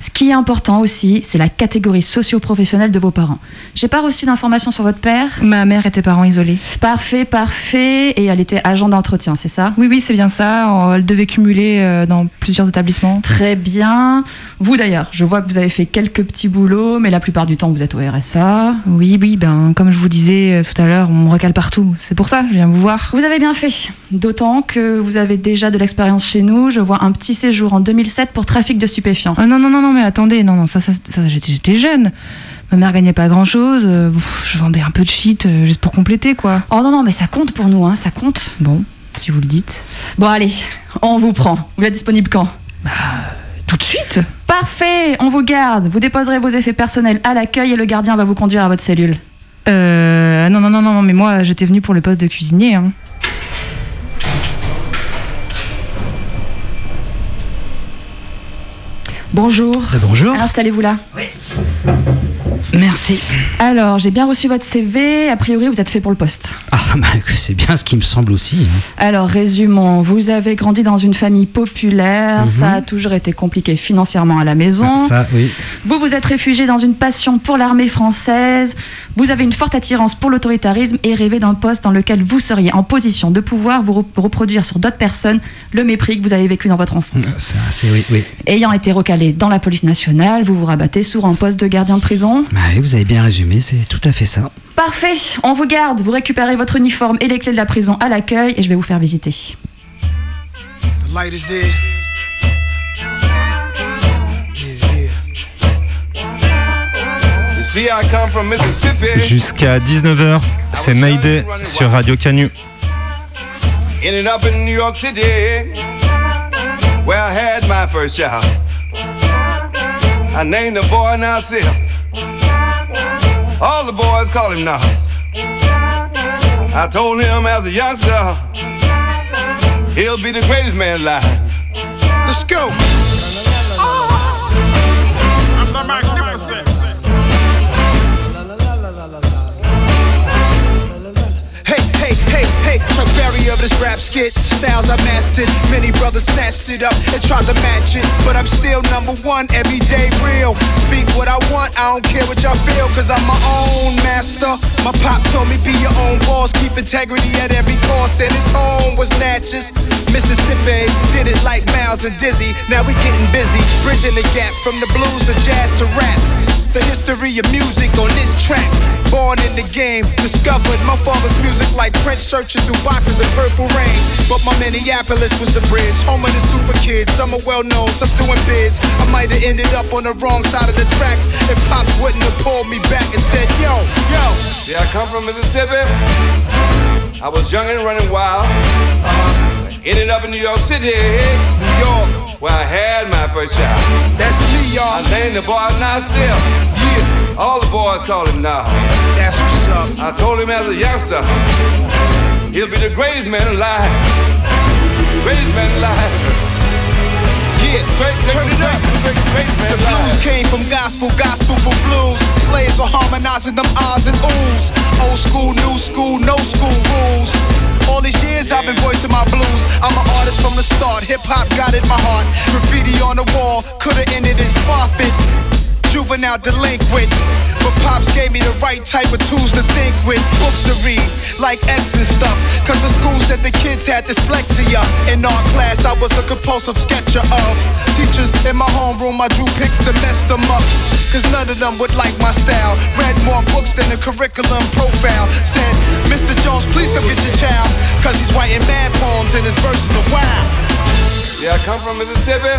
S12: Ce qui est important aussi, c'est la catégorie socio-professionnelle de vos parents. J'ai pas reçu d'informations sur votre père.
S11: Ma mère était parent isolé.
S12: Parfait, parfait. Et elle était agent d'entretien, c'est ça?
S11: Oui, oui, c'est bien ça. Elle devait cumuler euh, dans plusieurs établissements.
S12: Très bien. Vous d'ailleurs, je vois que vous avez fait quelques petits boulots, mais la plupart du temps, vous êtes au RSA.
S11: Oui, oui, ben comme je vous disais euh, tout à l'heure, on me recale partout. C'est pour ça, je viens vous voir.
S12: Vous avez bien fait. D'autant que vous avez déjà de l'expérience chez nous. Je vois un petit séjour en 2007 pour trafic de stupéfiants.
S11: Ah non, non, non, non, mais attendez, non, non, ça, ça, ça, j'étais jeune. Ma mère gagnait pas grand chose. je vendais un peu de shit euh, juste pour compléter, quoi.
S12: Oh non, non, mais ça compte pour nous, hein, ça compte.
S11: Bon, si vous le dites.
S12: Bon, allez, on vous prend. Vous êtes disponible quand?
S11: Tout de suite
S12: Parfait, on vous garde. Vous déposerez vos effets personnels à l'accueil et le gardien va vous conduire à votre cellule.
S11: Euh. Non, non, non, non, mais moi, j'étais venue pour le poste de cuisinier. Hein.
S12: Bonjour.
S14: Bonjour.
S12: Installez-vous là.
S14: Merci.
S12: Alors, j'ai bien reçu votre CV. A priori, vous êtes fait pour le poste.
S14: Ah, <laughs> bah, c'est bien ce qui me semble aussi. hein.
S12: Alors, résumons. Vous avez grandi dans une famille populaire.
S14: Mhm.
S12: Ça a toujours été compliqué financièrement à la maison.
S14: Ah, ça, oui.
S12: Vous vous êtes réfugié dans une passion pour l'armée française. Vous avez une forte attirance pour l'autoritarisme et rêvé d'un poste dans lequel vous seriez en position de pouvoir vous re- reproduire sur d'autres personnes le mépris que vous avez vécu dans votre enfance.
S14: Ça, c'est oui, oui.
S12: Ayant été recalé dans la police nationale, vous vous rabattez sur un poste de gardien de prison.
S14: Bah oui, vous avez bien résumé, c'est tout à fait ça.
S12: Parfait, on vous garde. Vous récupérez votre uniforme et les clés de la prison à l'accueil et je vais vous faire visiter.
S17: The light is there.
S3: Jusqu'à 19h, c'est Mayday sur Radio Canu.
S17: Ended up in New York City, where I had my first child. I named the boy Nasir. All the boys call him Nas. I told him as a youngster, he'll be the greatest man alive. Let's go.
S18: Chuck Berry of this rap skit. Styles I mastered. Many brothers snatched it up and tried to match it. But I'm still number one, everyday real. Speak what I want, I don't care what y'all feel, cause I'm my own master. My pop told me be your own boss, keep integrity at every cost. And his home was Natchez, Mississippi. Did it like Miles and Dizzy. Now we getting busy, bridging the gap from the blues to jazz to rap. The history of music on this track. Born in the game, discovered my father's music like Prince searching through boxes of purple rain. But my Minneapolis was the bridge, home of the super kids. Some are well known, some doing bids. I might have ended up on the wrong side of the tracks if Pops wouldn't have pulled me back and said, Yo, yo.
S17: See, I come from Mississippi. I was young and running wild. Uh-huh. Ended up in New York City,
S18: New York,
S17: where I had my first child.
S18: That's me, y'all.
S17: I named the boy Nasir.
S18: Yeah,
S17: All the boys call him Nas.
S18: that's what's up.
S17: I told him as a youngster, he'll be the greatest man alive. Greatest man alive.
S18: Yeah, turn it up. The blues came from gospel, gospel for blues. Slaves are harmonizing them ahs and oohs. Old school, new school, no school rules. All these years I've been voicing my blues. I'm an artist from the start. Hip hop got in my heart. Graffiti on the wall, could've ended in Spoffit. Juvenile delinquent. But Pops gave me the right type of tools to think with. Books to read, like X and stuff. Cause the schools that the kids had dyslexia. In our class, I was a compulsive sketcher of. Teachers in my homeroom, I drew pics to mess them up. Cause none of them would like my style. Read more books than the curriculum profile. Said, Mr. Jones, please come get your child. Cause he's writing mad poems and his verses are wild.
S17: Yeah, I come from Mississippi.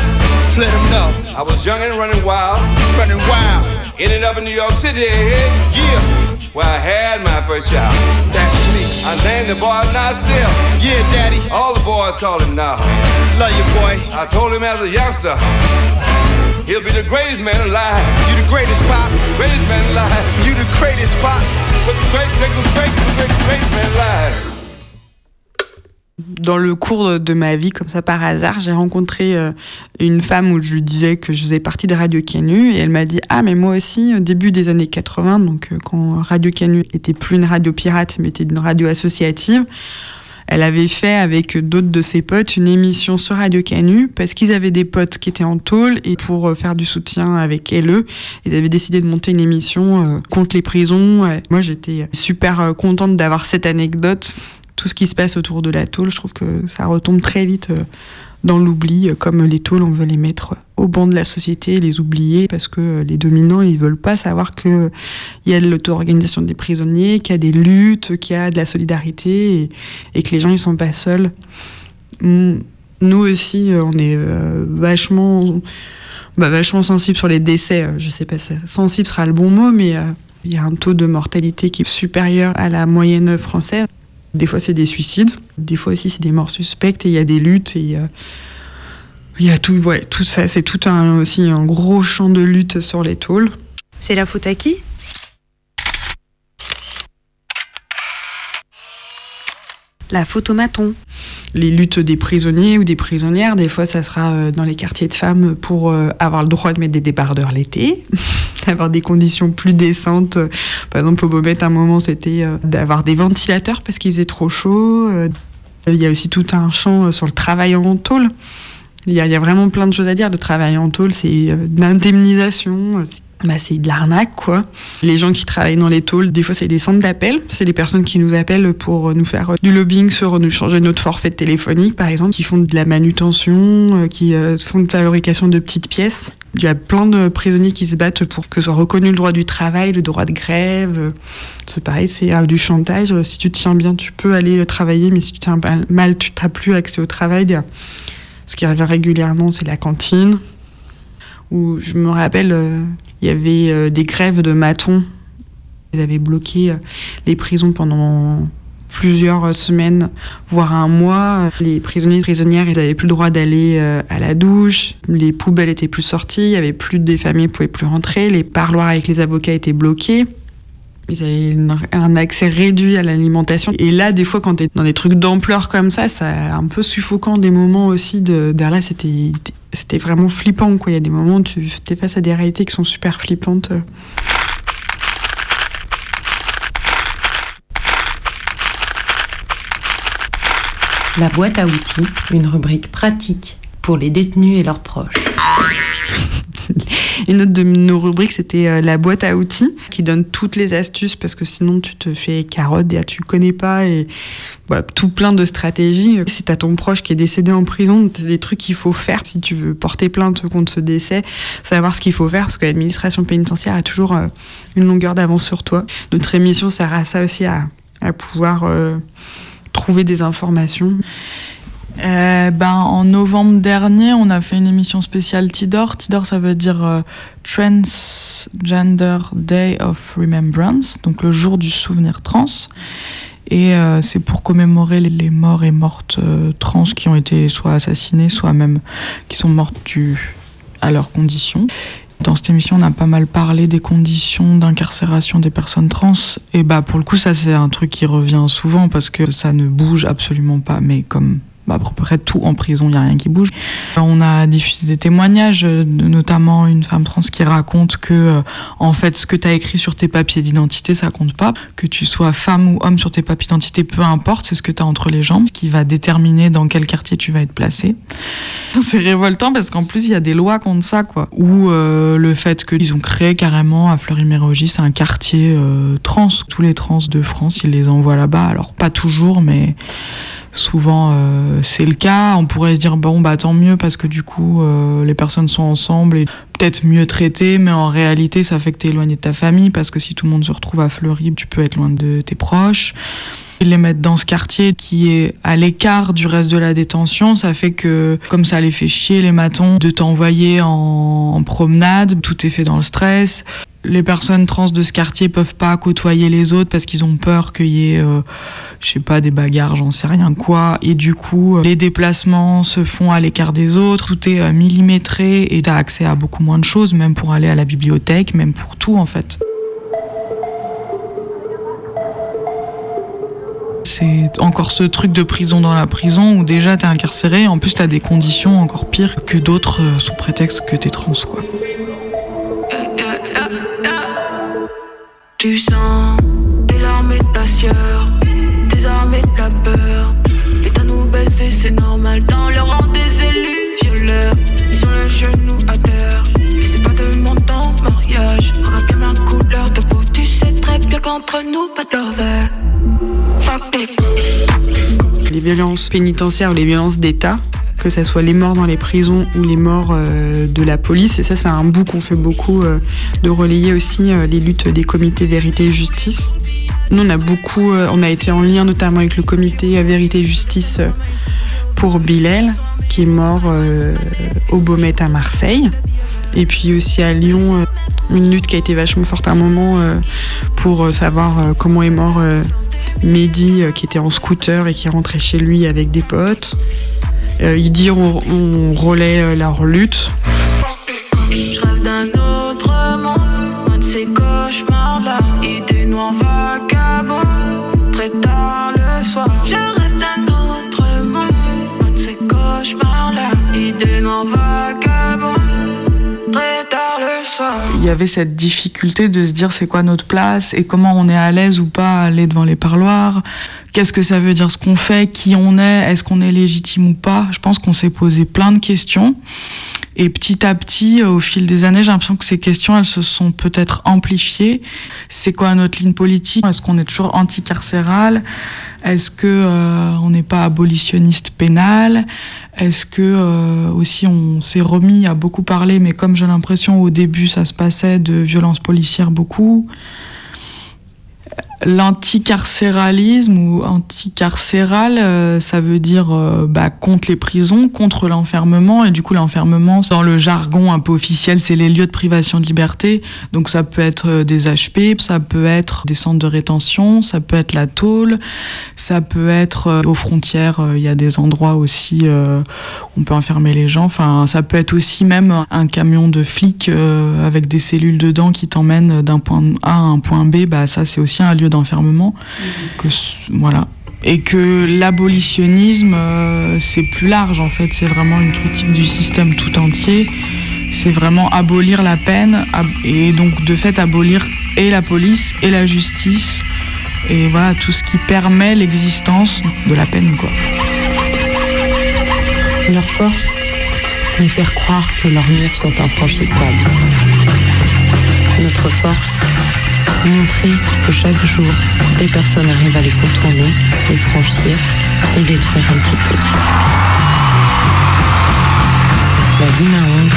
S18: Let him know,
S17: I was young and running wild.
S18: running wild.
S17: Ended up in New York City,
S18: Yeah,
S17: where I had my first child.
S18: that's me.
S17: I named the boy Nasir.
S18: Yeah, daddy,
S17: All the boys call him Nas.
S18: love you, boy.
S17: I told him as a youngster, he'll be the greatest man alive.
S18: You the greatest pop.
S17: Greatest man alive.
S18: You the greatest pop.
S17: Great, great, great, great, great, great man alive.
S5: Dans le cours de ma vie, comme ça par hasard, j'ai rencontré euh, une femme où je lui disais que je faisais partie de Radio Canu et elle m'a dit Ah, mais moi aussi, au début des années 80, donc euh, quand Radio Canu était plus une radio pirate mais était une radio associative, elle avait fait avec d'autres de ses potes une émission sur Radio Canu parce qu'ils avaient des potes qui étaient en tôle et pour euh, faire du soutien avec LE, ils avaient décidé de monter une émission euh, contre les prisons. Moi, j'étais super euh, contente d'avoir cette anecdote. Tout ce qui se passe autour de la tôle, je trouve que ça retombe très vite euh, dans l'oubli. Euh, Comme les tôles, on veut les mettre au banc de la société, les oublier parce que euh, les dominants, ils veulent pas savoir que il y a de l'auto-organisation des prisonniers, qu'il y a des luttes, qu'il y a de la solidarité et, et que les gens ils sont pas seuls. Nous aussi, euh, on est euh, vachement, bah, vachement sensible sur les décès. Euh, Je sais pas si sensible sera le bon mot, mais euh, il y a un taux de mortalité qui est supérieur à la moyenne française. Des fois, c'est des suicides. Des fois aussi, c'est des morts suspectes. Et il y a des luttes. Et euh, il y a tout, ouais, tout ça. C'est tout un, aussi un gros champ de lutte sur les tôles.
S10: C'est la faute à qui? La faute au maton.
S5: les luttes des prisonniers ou des prisonnières. Des fois, ça sera euh, dans les quartiers de femmes pour euh, avoir le droit de mettre des débardeurs l'été, <laughs> d'avoir des conditions plus décentes. Par exemple, au Bobette, à un moment, c'était euh, d'avoir des ventilateurs parce qu'il faisait trop chaud. Il y a aussi tout un champ sur le travail en tôle. Il y, a, vraiment plein de choses à dire. Le travail en tôle, c'est euh, de l'indemnisation. Bah, c'est de l'arnaque, quoi. Les gens qui travaillent dans les tôles, des fois, c'est des centres d'appel. C'est les personnes qui nous appellent pour nous faire euh, du lobbying sur nous changer notre forfait téléphonique, par exemple, qui font de la manutention, euh, qui euh, font de la fabrication de petites pièces. Il y a plein de prisonniers qui se battent pour que soit reconnu le droit du travail, le droit de grève. C'est pareil, c'est euh, du chantage. Si tu te tiens bien, tu peux aller euh, travailler, mais si tu tiens mal, tu n'as plus accès au travail. Ce qui revient régulièrement, c'est la cantine. Où je me rappelle, euh, il y avait euh, des grèves de matons. Ils avaient bloqué euh, les prisons pendant plusieurs semaines, voire un mois. Les prisonniers et prisonnières, ils n'avaient plus le droit d'aller à la douche. Les poubelles étaient plus sorties. Il y avait plus des familles pouvaient plus rentrer. Les parloirs avec les avocats étaient bloqués. Ils avaient un accès réduit à l'alimentation. Et là, des fois, quand tu es dans des trucs d'ampleur comme ça, c'est un peu suffocant des moments aussi. De, derrière, c'était, c'était vraiment flippant. Quoi. Il y a des moments où tu es face à des réalités qui sont super flippantes.
S19: La boîte à outils, une rubrique pratique pour les détenus et leurs proches. <laughs>
S5: Une autre de nos rubriques, c'était euh, la boîte à outils, qui donne toutes les astuces, parce que sinon tu te fais carotte et tu connais pas, et tout plein de stratégies. Si tu as ton proche qui est décédé en prison, c'est des trucs qu'il faut faire si tu veux porter plainte contre ce décès, savoir ce qu'il faut faire, parce que l'administration pénitentiaire a toujours euh, une longueur d'avance sur toi. Notre émission sert à ça aussi, à, pouvoir euh, trouver des informations.
S16: Euh, ben, en novembre dernier, on a fait une émission spéciale Tidor. Tidor, ça veut dire euh, Transgender Day of Remembrance, donc le jour du souvenir trans. Et euh, c'est pour commémorer les, morts et mortes trans qui ont été soit assassinées, soit même qui sont mortes à leurs conditions. Dans cette émission, on a pas mal parlé des conditions d'incarcération des personnes trans. Et bah, pour le coup, ça, c'est un truc qui revient souvent parce que ça ne bouge absolument pas. Mais comme bah, à peu près tout en prison, il n'y a rien qui bouge. On a diffusé des témoignages, euh, notamment une femme trans qui raconte que, euh, en fait, ce que tu as écrit sur tes papiers d'identité, ça compte pas. Que tu sois femme ou homme sur tes papiers d'identité, peu importe, c'est ce que tu as entre les jambes qui va déterminer dans quel quartier tu vas être placé. <laughs> C'est révoltant parce qu'en plus, il y a des lois contre ça, quoi. Ou euh, le fait qu'ils ont créé carrément à Fleury-Mérogis un quartier trans. Tous les trans de France, ils les envoient là-bas. Alors, pas toujours, mais souvent euh, c'est le cas. On pourrait se dire bon bah tant mieux parce que du coup euh, les personnes sont ensemble et peut-être mieux traitées, mais en réalité ça fait que tu es éloigné de ta famille parce que si tout le monde se retrouve à Fleury, tu peux être loin de tes proches. Les mettre dans ce quartier qui est à l'écart du reste de la détention, ça fait que, comme ça les fait chier les matons, de t'envoyer en, en promenade, tout est fait dans le stress les personnes trans de ce quartier peuvent pas côtoyer les autres parce qu'ils ont peur qu'il y ait, euh, je sais pas, des bagarres, j'en sais rien quoi. Et du coup, euh, les déplacements se font à l'écart des autres, tout est euh, millimétré et tu as accès à beaucoup moins de choses, même pour aller à la bibliothèque, même pour tout en fait. C'est encore ce truc de prison dans la prison où déjà t'es incarcéré, en plus t'as des conditions encore pires que d'autres sous prétexte que t'es trans quoi.
S20: Tu sens tes larmes et ta sueur, tes armes et ta peur. L'état nous baisse c'est normal. Dans le rang des élus violeurs, ils ont le genou à terre. Et c'est pas de mon temps, mariage. Regarde bien ma couleur de peau, tu sais très bien qu'entre nous, pas d'over.
S5: Les violences pénitentiaires ou les violences d'État, que ce soit les morts dans les prisons ou les morts euh, de la police. Et ça, c'est un bout qu'on fait beaucoup euh, de relayer aussi euh, les luttes des comités Vérité et Justice. Nous, on a beaucoup, on a été en lien notamment avec le comité Vérité et Justice pour Bilal, qui est mort au Baumet à Marseille. Et puis aussi à Lyon, une lutte qui a été vachement forte à un moment pour savoir comment est mort Mehdi, qui était en scooter et qui rentrait chez lui avec des potes. Euh, ils disent on, on relaie euh, leur lutte.
S20: Je rêve d'un autre monde, un de ces cauchemars-là. Idées noires vagabondes, très tard le soir. Je rêve d'un autre monde, un de ces cauchemars-là. Idées noires vagabondes, très tard le soir.
S16: Il y avait cette difficulté de se dire c'est quoi notre place et comment on est à l'aise ou pas à aller devant les parloirs qu'est-ce que ça veut dire ce qu'on fait, qui on est, est-ce qu'on est légitime ou pas? Je pense qu'on s'est posé plein de questions. Et petit à petit, au fil des années, j'ai l'impression que ces questions, elles se sont peut-être amplifiées. C'est quoi notre ligne politique? Est-ce qu'on est toujours anticarcéral? Est-ce que euh, on n'est pas abolitionniste pénal? Est-ce que euh, aussi on s'est remis à beaucoup parler, mais comme j'ai l'impression au début ça se passait de violences policières beaucoup L'anticarcéralisme ou anticarcéral, euh, ça veut dire euh, bah, contre les prisons, contre l'enfermement. Et du coup, l'enfermement, dans le jargon un peu officiel, c'est les lieux de privation de liberté. Donc ça peut être euh, des HP, ça peut être des centres de rétention, ça peut être la tôle, ça peut être aux frontières, il y a des endroits aussi où on peut enfermer les gens. Enfin, ça peut être aussi même un camion de flics avec des cellules dedans qui t'emmènent d'un point A à un point B. Bah, ça, c'est aussi un lieu d'enfermement. Que, voilà. Et que l'abolitionnisme, euh, c'est plus large en fait, c'est vraiment une critique du système tout entier. C'est vraiment abolir la peine et donc de fait abolir et la police et la justice et voilà tout ce qui permet l'existence de la peine quoi.
S1: Leur force, nous faire croire que leurs murs sont infranchissables. Notre force, montrer que chaque jour, des personnes arrivent à les contourner, les franchir et détruire un petit peu. La vie Mahong,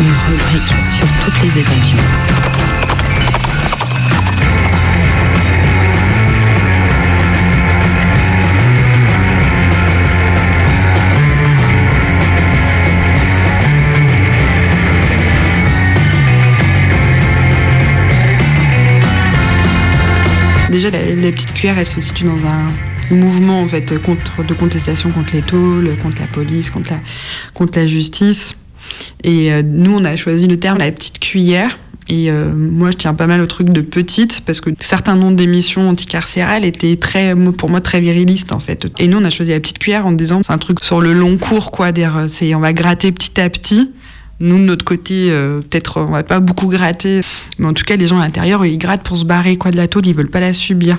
S1: une rubrique sur toutes les évasions.
S5: Déjà, les petites cuillères, elles se situent dans un mouvement en fait de contestation contre les tôles, contre la police, contre la, contre la justice. Et euh, nous, on a choisi le terme la petite cuillère. Et euh, moi, je tiens pas mal au truc de petite parce que certains noms d'émissions anticarcérales étaient très, pour moi, très virilistes en fait. Et nous, on a choisi la petite cuillère en disant c'est un truc sur le long cours, quoi. C'est on va gratter petit à petit. Nous, de notre côté, euh, peut-être on va pas beaucoup gratter, mais en tout cas, les gens à l'intérieur, ils grattent pour se barrer quoi de la tôle, ils veulent pas la subir.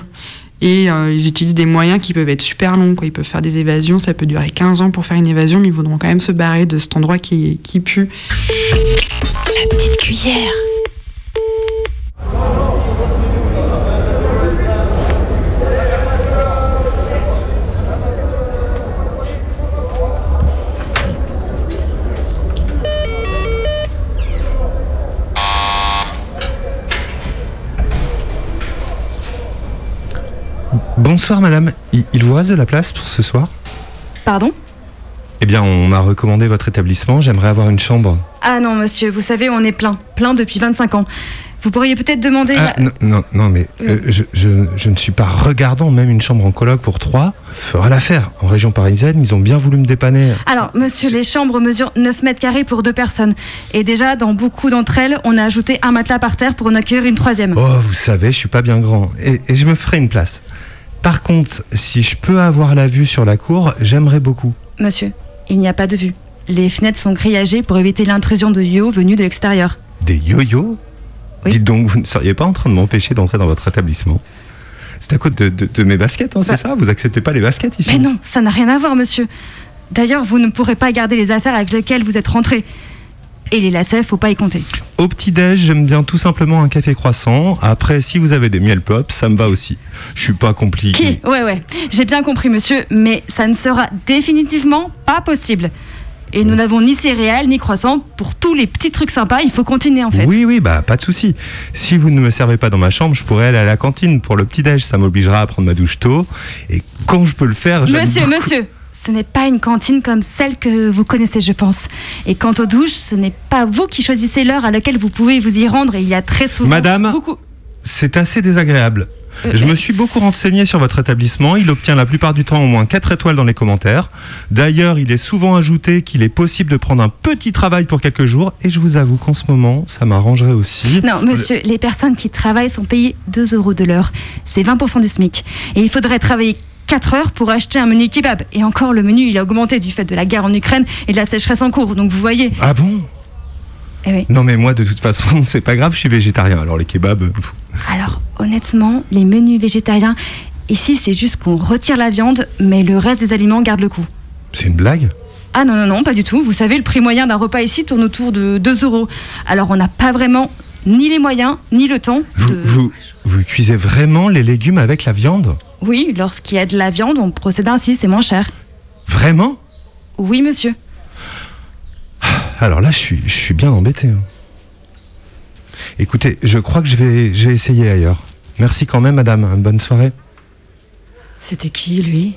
S5: Et euh, ils utilisent des moyens qui peuvent être super longs. Ils peuvent faire des évasions, ça peut durer 15 ans pour faire une évasion, mais ils voudront quand même se barrer de cet endroit qui pue.
S1: La petite cuillère.
S3: Bonsoir madame, il, vous reste de la place pour ce soir
S6: Pardon
S3: Eh bien, on m'a recommandé votre établissement, j'aimerais avoir une chambre.
S6: Ah non monsieur, vous savez, on est plein, plein depuis 25 ans. Vous pourriez peut-être demander...
S3: Ah, non, non, non, mais euh, je, ne suis pas regardant, même une chambre en colloque pour trois fera l'affaire. En région parisienne, ils ont bien voulu me dépanner.
S6: Alors, monsieur, les chambres mesurent 9 mètres carrés pour deux personnes. Et déjà, dans beaucoup d'entre elles, on a ajouté un matelas par terre pour en accueillir une troisième.
S3: Oh, vous savez, je suis pas bien grand. Et, et je me ferai une place. Par contre, si je peux avoir la vue sur la cour, j'aimerais beaucoup.
S6: Monsieur, il n'y a pas de vue. Les fenêtres sont grillagées pour éviter l'intrusion de yo venus de l'extérieur.
S3: Des yo-yo? Dites donc, vous ne seriez pas en train de m'empêcher d'entrer dans votre établissement C'est à cause de, mes baskets, hein, c'est bah- ça? Vous acceptez pas les baskets ici?
S6: Mais non, ça n'a rien à voir, monsieur. D'ailleurs, vous ne pourrez pas garder les affaires avec lesquelles vous êtes rentré. Et les lacets, faut pas y compter.
S3: Au petit-déj, j'aime bien tout simplement un café croissant. Après, si vous avez des miel pop, ça me va aussi. Je suis pas compliqué.
S6: Ouais, ouais. J'ai bien compris, monsieur, mais ça ne sera définitivement pas possible. Et nous n'avons ni céréales ni croissants. Pour tous les petits trucs sympas, il faut continuer en fait.
S3: Oui, oui, bah pas de souci. Si vous ne me servez pas dans ma chambre, je pourrais aller à la cantine pour le petit-déj. Ça m'obligera à prendre ma douche tôt. Et quand je peux le faire,
S6: Monsieur, monsieur, ce n'est pas une cantine comme celle que vous connaissez, je pense. Et quant aux douches, ce n'est pas vous qui choisissez l'heure à laquelle vous pouvez vous y rendre. Et il y a très souvent
S3: Madame,
S6: beaucoup.
S3: C'est assez désagréable.
S6: Euh,
S3: je me suis beaucoup renseigné sur votre établissement. Il obtient la plupart du temps au moins 4 étoiles dans les commentaires. D'ailleurs, il est souvent ajouté qu'il est possible de prendre un petit travail pour quelques jours. Et je vous avoue qu'en ce moment, ça m'arrangerait aussi.
S6: Non, monsieur, les personnes qui travaillent sont payées 2 euros de l'heure. C'est 20% du SMIC. Et il faudrait travailler 4 heures pour acheter un menu kebab. Et encore, le menu, il a augmenté du fait de la guerre en Ukraine et de la sécheresse en cours. Donc vous voyez.
S3: Ah bon?
S6: Eh
S3: Non mais moi de toute façon <laughs> c'est pas grave, je suis végétarien alors les kebabs. Euh,
S6: alors honnêtement, les menus végétariens, ici c'est juste qu'on retire la viande mais le reste des aliments garde le coup.
S3: C'est une blague?
S6: Ah non non non pas du tout. Vous savez le prix moyen d'un repas ici tourne autour de 2 euros. Alors on n'a pas vraiment ni les moyens ni le temps.
S3: Vous, vous, vous cuisez vraiment les légumes avec la viande?
S6: Oui, lorsqu'il y a de la viande, on procède ainsi, c'est moins cher.
S3: Vraiment?
S6: Oui, monsieur.
S3: Alors là, je suis, je suis bien embêté. hein. Écoutez, je crois que je vais, je vais essayer ailleurs. Merci quand même, madame. Bonne soirée.
S12: C'était qui, lui?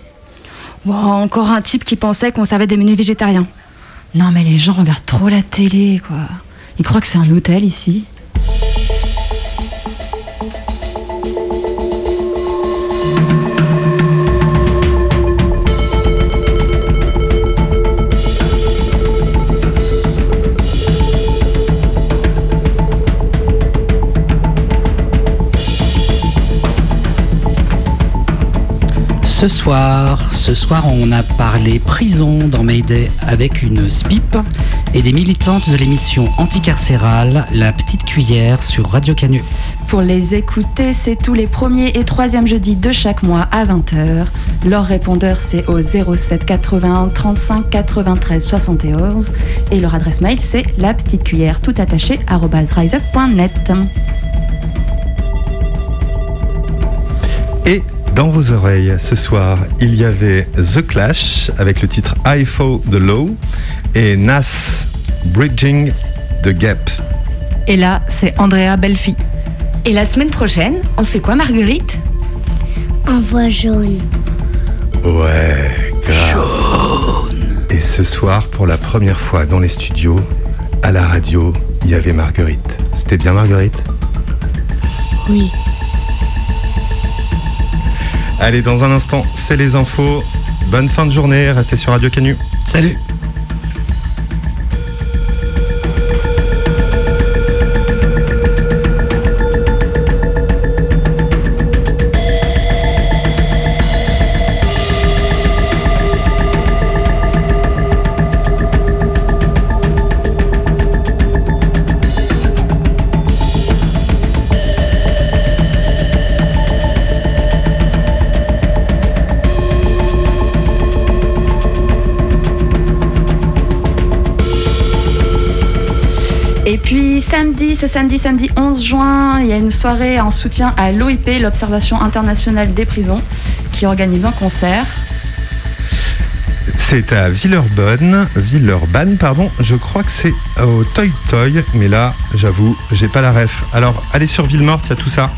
S10: Bon, encore un type qui pensait qu'on savait des menus végétariens.
S12: Non, mais les gens regardent trop la télé, quoi. Ils croient que c'est un hôtel ici.
S14: Ce soir, ce soir, on a parlé prison dans Mayday avec une SPIP et des militantes de l'émission anticarcérale La Petite Cuillère sur Radio Canu.
S12: Pour les écouter, c'est tous les premiers et troisièmes jeudis de chaque mois à 20h. Leur répondeur, c'est au 07 81 35 93 71 et leur adresse mail, c'est la petite cuillère tout attaché riseup.net.
S3: Et dans vos oreilles, ce soir, il y avait The Clash avec le titre I Fall the Low et Nas Bridging the Gap.
S10: Et là, c'est Andrea Belfi.
S1: Et la semaine prochaine, on fait quoi, Marguerite?
S21: Un voix jaune.
S3: Ouais, grave. Et ce soir, pour la première fois dans les studios, à la radio, il y avait Marguerite. C'était bien Marguerite?
S21: Oui.
S3: Allez, dans un instant, c'est les infos. Bonne fin de journée, restez sur Radio Canu.
S14: Salut
S12: ce samedi, samedi 11 juin, il y a une soirée en soutien à l'OIP, l'Observation internationale des prisons, qui organise un concert.
S3: C'est à Villeurbanne, Villeurbanne, pardon. Je crois que c'est au Toy Toy, mais là, j'avoue, j'ai pas la ref. Alors, allez sur Villemorte, il y a tout ça.